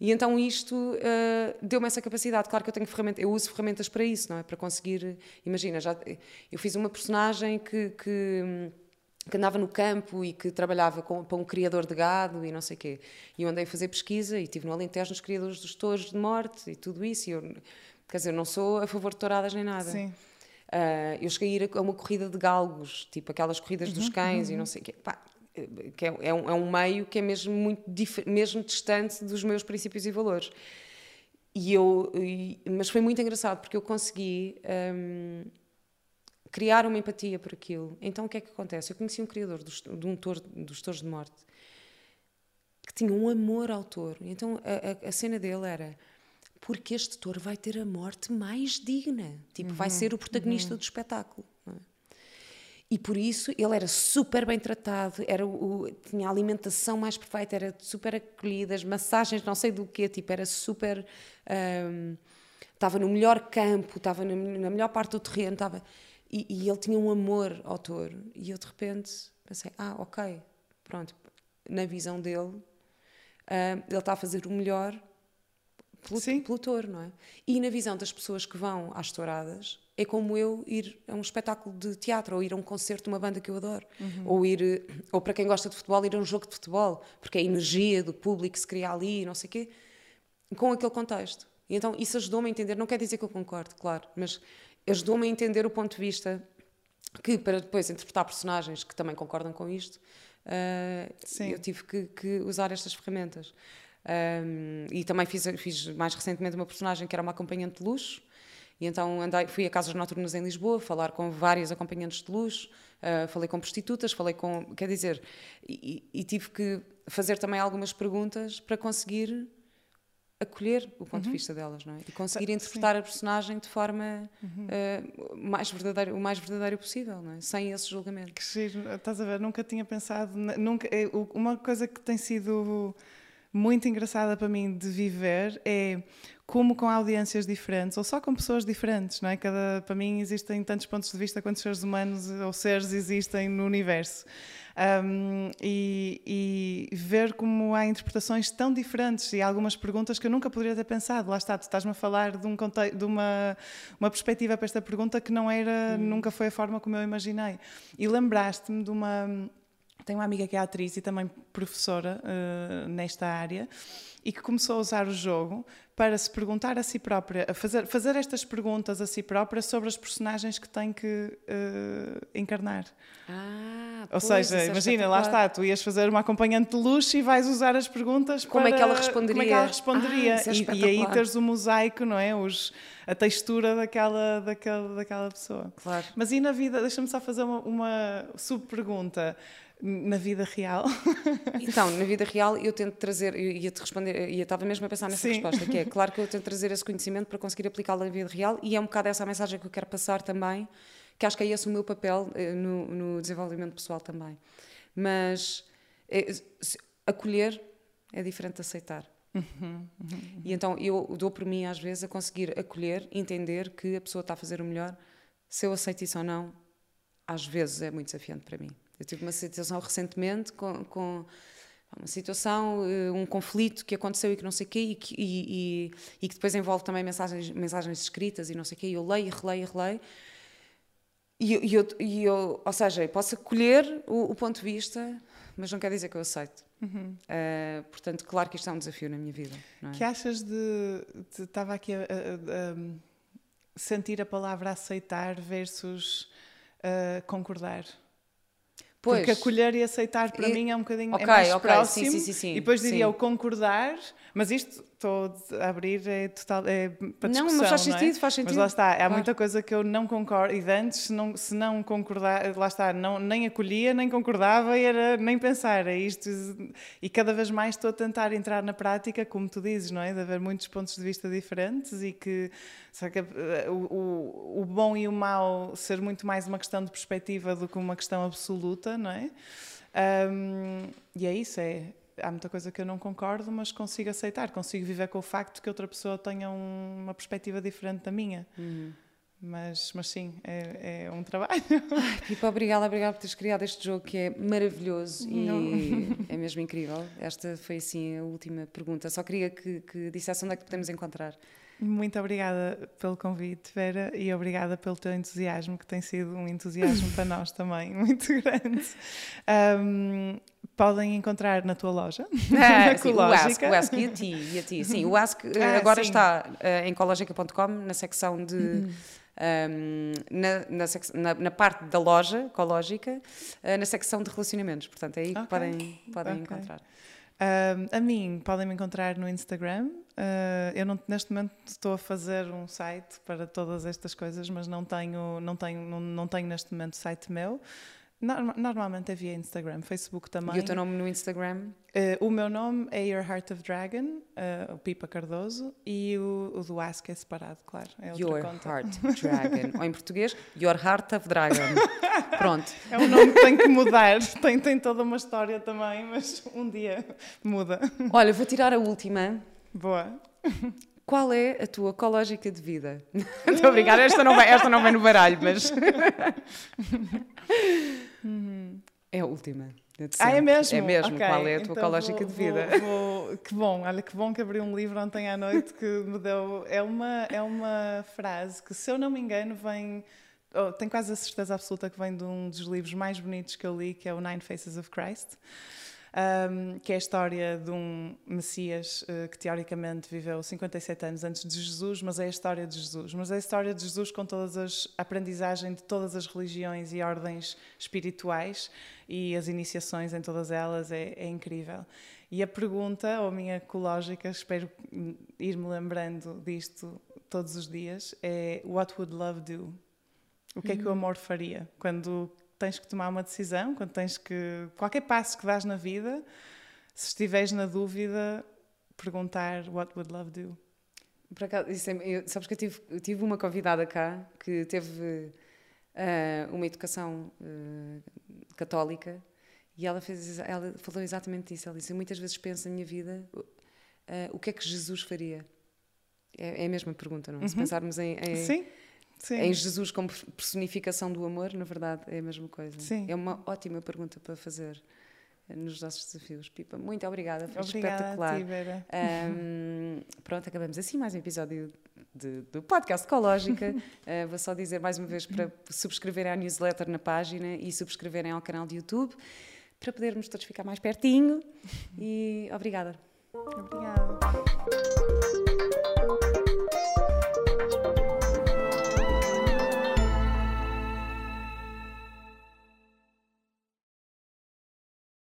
E então isto uh, deu-me essa capacidade. Claro que eu tenho ferramentas, eu uso ferramentas para isso, não é? Para conseguir, imagina, já eu fiz uma personagem que, que, que andava no campo e que trabalhava com, para um criador de gado e não sei o quê. E eu andei a fazer pesquisa e estive no Alentejo nos criadores dos touros de morte e tudo isso. E eu, quer dizer, eu não sou a favor de touradas nem nada. Sim. Uh, eu cheguei a ir a uma corrida de galgos, tipo aquelas corridas uhum, dos cães uhum. e não sei o quê. Pá, que é, é, um, é um meio que é mesmo muito mesmo distante dos meus princípios e valores. E eu, e, mas foi muito engraçado porque eu consegui um, criar uma empatia por aquilo. Então o que é que acontece? Eu conheci um criador dos, de um dos touros de morte que tinha um amor ao touro. Então a, a, a cena dele era porque este touro vai ter a morte mais digna, tipo uhum, vai ser o protagonista uhum. do espetáculo. E por isso ele era super bem tratado, era o, tinha a alimentação mais perfeita, era super acolhido, as massagens, não sei do que, tipo, era super. Um, estava no melhor campo, estava na, na melhor parte do terreno, estava. E, e, ele tinha um amor ao touro. E eu de repente pensei: ah, ok, pronto, na visão dele, uh, ele está a fazer o melhor pelo, pelo touro, não é? E na visão das pessoas que vão às touradas, é como eu ir a um espetáculo de teatro ou ir a um concerto de uma banda que eu adoro. Uhum. ou ir ou para quem gosta de futebol ir a um jogo de futebol porque a energia do público se cria ali não sei quê com aquele contexto. E então isso ajudou-me a entender não quer dizer que eu concordo claro mas ajudou-me a entender o ponto de vista que para depois interpretar personagens que também concordam com isto uh, eu tive que, que, usar estas ferramentas um, e também fiz, fiz mais recentemente uma personagem que era uma acompanhante de luxo e então andei, fui a casas noturnas em Lisboa falar com vários acompanhantes de luxo, uh, falei com prostitutas, falei com. Quer dizer, e, e, tive que fazer também algumas perguntas para conseguir acolher o ponto uhum. de vista delas, não é? E conseguir interpretar Sim. a personagem de forma uhum. uh, mais verdadeira, o mais verdadeiro possível, não é? Sem esse julgamento. Que giro, estás a ver? Nunca tinha pensado, nunca, é, uma coisa que tem sido muito engraçada para mim de viver é como com audiências diferentes ou só com pessoas diferentes, não é? Cada, para mim existem tantos pontos de vista quantos seres humanos ou seres existem no universo. Um, e, e, ver como há interpretações tão diferentes e algumas perguntas que eu nunca poderia ter pensado. Lá está, tu estás-me a falar de, um, de uma, uma perspectiva para esta pergunta que não era, hum. nunca foi a forma como eu imaginei. E lembraste-me de uma. Tenho uma amiga que é atriz e também professora uh, nesta área e que começou a usar o jogo para se perguntar a si própria, a fazer, fazer estas perguntas a si própria sobre as personagens que tem que uh, encarnar. Ah, Ou pois, seja, é imagina, lá está, tu ias fazer uma acompanhante de luxo e vais usar as perguntas como para... é que ela responderia. Como é que ela responderia. Ah, é e, e, aí teres o mosaico, não é? Os, a textura daquela, daquela, daquela pessoa. Claro. Mas e na vida, deixa-me só fazer uma, uma sub-pergunta na vida real? *laughs* Então, na vida real eu tento trazer, eu ia-te responder, ia estava mesmo a pensar nessa Sim. resposta, que é *laughs* claro que eu tento trazer esse conhecimento para conseguir aplicá-lo na vida real e é um bocado essa a mensagem que eu quero passar também, que acho que é esse o meu papel eh, no, no desenvolvimento pessoal também. Mas é, acolher é diferente de aceitar. Uhum, uhum, uhum. E então eu dou por mim às vezes a conseguir acolher, entender que a pessoa está a fazer o melhor, se eu aceito isso ou não, às vezes é muito desafiante para mim. Eu tive uma situação recentemente com, com uma situação, eh, um conflito que aconteceu e que não sei o quê, e que, e, e, e que depois envolve também mensagens, mensagens escritas e não sei o quê, e eu leio, releio e releio. E, eu, e eu, ou seja, eu posso acolher o, o, ponto de vista, mas não quer dizer que eu aceito. Uhum. Uh, portanto, claro que isto é um desafio na minha vida. É? que achas de. de estava aqui a, a, a, sentir a palavra aceitar versus uh, concordar. Pois. Porque acolher e aceitar para e... mim é um bocadinho okay, é mais okay. próximo. Sim, sim, sim, e depois diria o concordar, mas isto estou a abrir é, total, é para discussão, Não, mas faz sentido, é? faz sentido. Mas lá está, há claro. muita coisa que eu não concordo. E de antes, se não, se não concordar, lá está, não, nem acolhia, nem concordava, e era nem pensar. É isto. E cada vez mais estou a tentar entrar na prática, como tu dizes, não é? De haver muitos pontos de vista diferentes e que, que eh, o, o, o bom e o mau ser muito mais uma questão de perspectiva do que uma questão absoluta, não é? Um, e é isso, é há muita coisa que eu não concordo, mas consigo aceitar, consigo viver com o facto que outra pessoa tenha um, uma perspectiva diferente da minha. Uhum. Mas, mas sim, é, é um trabalho. *laughs* Ai, Pipa, obrigada, obrigada por teres criado este jogo que é maravilhoso Não. e *laughs* é mesmo incrível. Esta foi assim a última pergunta. Só queria que, que dissesse onde é que podemos encontrar. Muito obrigada pelo convite, Vera, e obrigada pelo teu entusiasmo, que tem sido um entusiasmo para nós também *laughs* muito grande. Um, podem encontrar na tua loja. *laughs* Ah, sim, o Ask, o Ask e a ti, e a ti. Sim, o Ask *laughs* ah, agora sim. está uh, em ecologica.com na secção de. Uhum. Um, na, na, na, na, parte da loja ecológica, uh, na secção de relacionamentos. Portanto, é aí okay. que podem, podem okay. encontrar. Uh, a mim, podem me encontrar no Instagram. Uh, eu não, neste momento estou a fazer um site para todas estas coisas, mas não tenho, não tenho, não, não tenho neste momento site meu. Normalmente é via Instagram, Facebook também. E o teu nome no Instagram? Uh, o meu nome é Your Heart of Dragon, uh, o Pipa Cardoso, e o, o, do Ask é separado, claro. É Your conta. Heart *laughs* Dragon. Ou em português, Your Heart of Dragon. *laughs* Pronto. É um nome que tem que mudar. tem, tem toda uma história também, mas um dia muda. Olha, vou tirar a última. Boa. Qual é a tua ecológica de vida? *laughs* Estou a brincar, esta não, vai, esta não vem no baralho, mas. *laughs* É a última. Ah, é mesmo? É mesmo. Okay. Qual é a tua então ecológica de vida? Vou, vou, que bom, olha que bom que abri um livro ontem à noite que me deu. É uma, é uma frase que, se eu não me engano, vem. Oh, tenho quase a certeza absoluta que vem de um dos livros mais bonitos que eu li, que é o Nine Faces of Christ um, que é a história de um Messias uh, que teoricamente viveu 57 anos antes de Jesus, mas é a história de Jesus. Mas é a história de Jesus com todas as a aprendizagem de todas as religiões e ordens espirituais e as iniciações em todas elas é, é incrível. E a pergunta, ou a minha ecológica, espero ir-me lembrando disto todos os dias, é What would love do? O que é que o uhum. amor faria quando tens que tomar uma decisão, quando tens que. qualquer passo que dás na vida, se estiveres na dúvida, perguntar what would love do. Por acaso, isso é, eu, sabes que eu tive, eu tive uma convidada cá que teve uh, uma educação uh, católica e ela, fez, ela falou exatamente isso. Ela disse: Muitas vezes penso na minha vida uh, o que é que Jesus faria. É, é a mesma pergunta, não? É? Uhum. Se pensarmos em, em Sim Sim. em Jesus como personificação do amor, na verdade, é a mesma coisa. Sim. É uma ótima pergunta para fazer nos nossos desafios. Pipa, muito obrigada, foi obrigada espetacular. A ti. Um, *laughs* pronto, acabamos assim mais um episódio de, do podcast Ecológica. uh, *laughs* vou só dizer mais uma vez para subscreverem à newsletter na página e subscreverem ao canal de YouTube para podermos todos ficar mais pertinho. *laughs* E obrigada. Obrigada.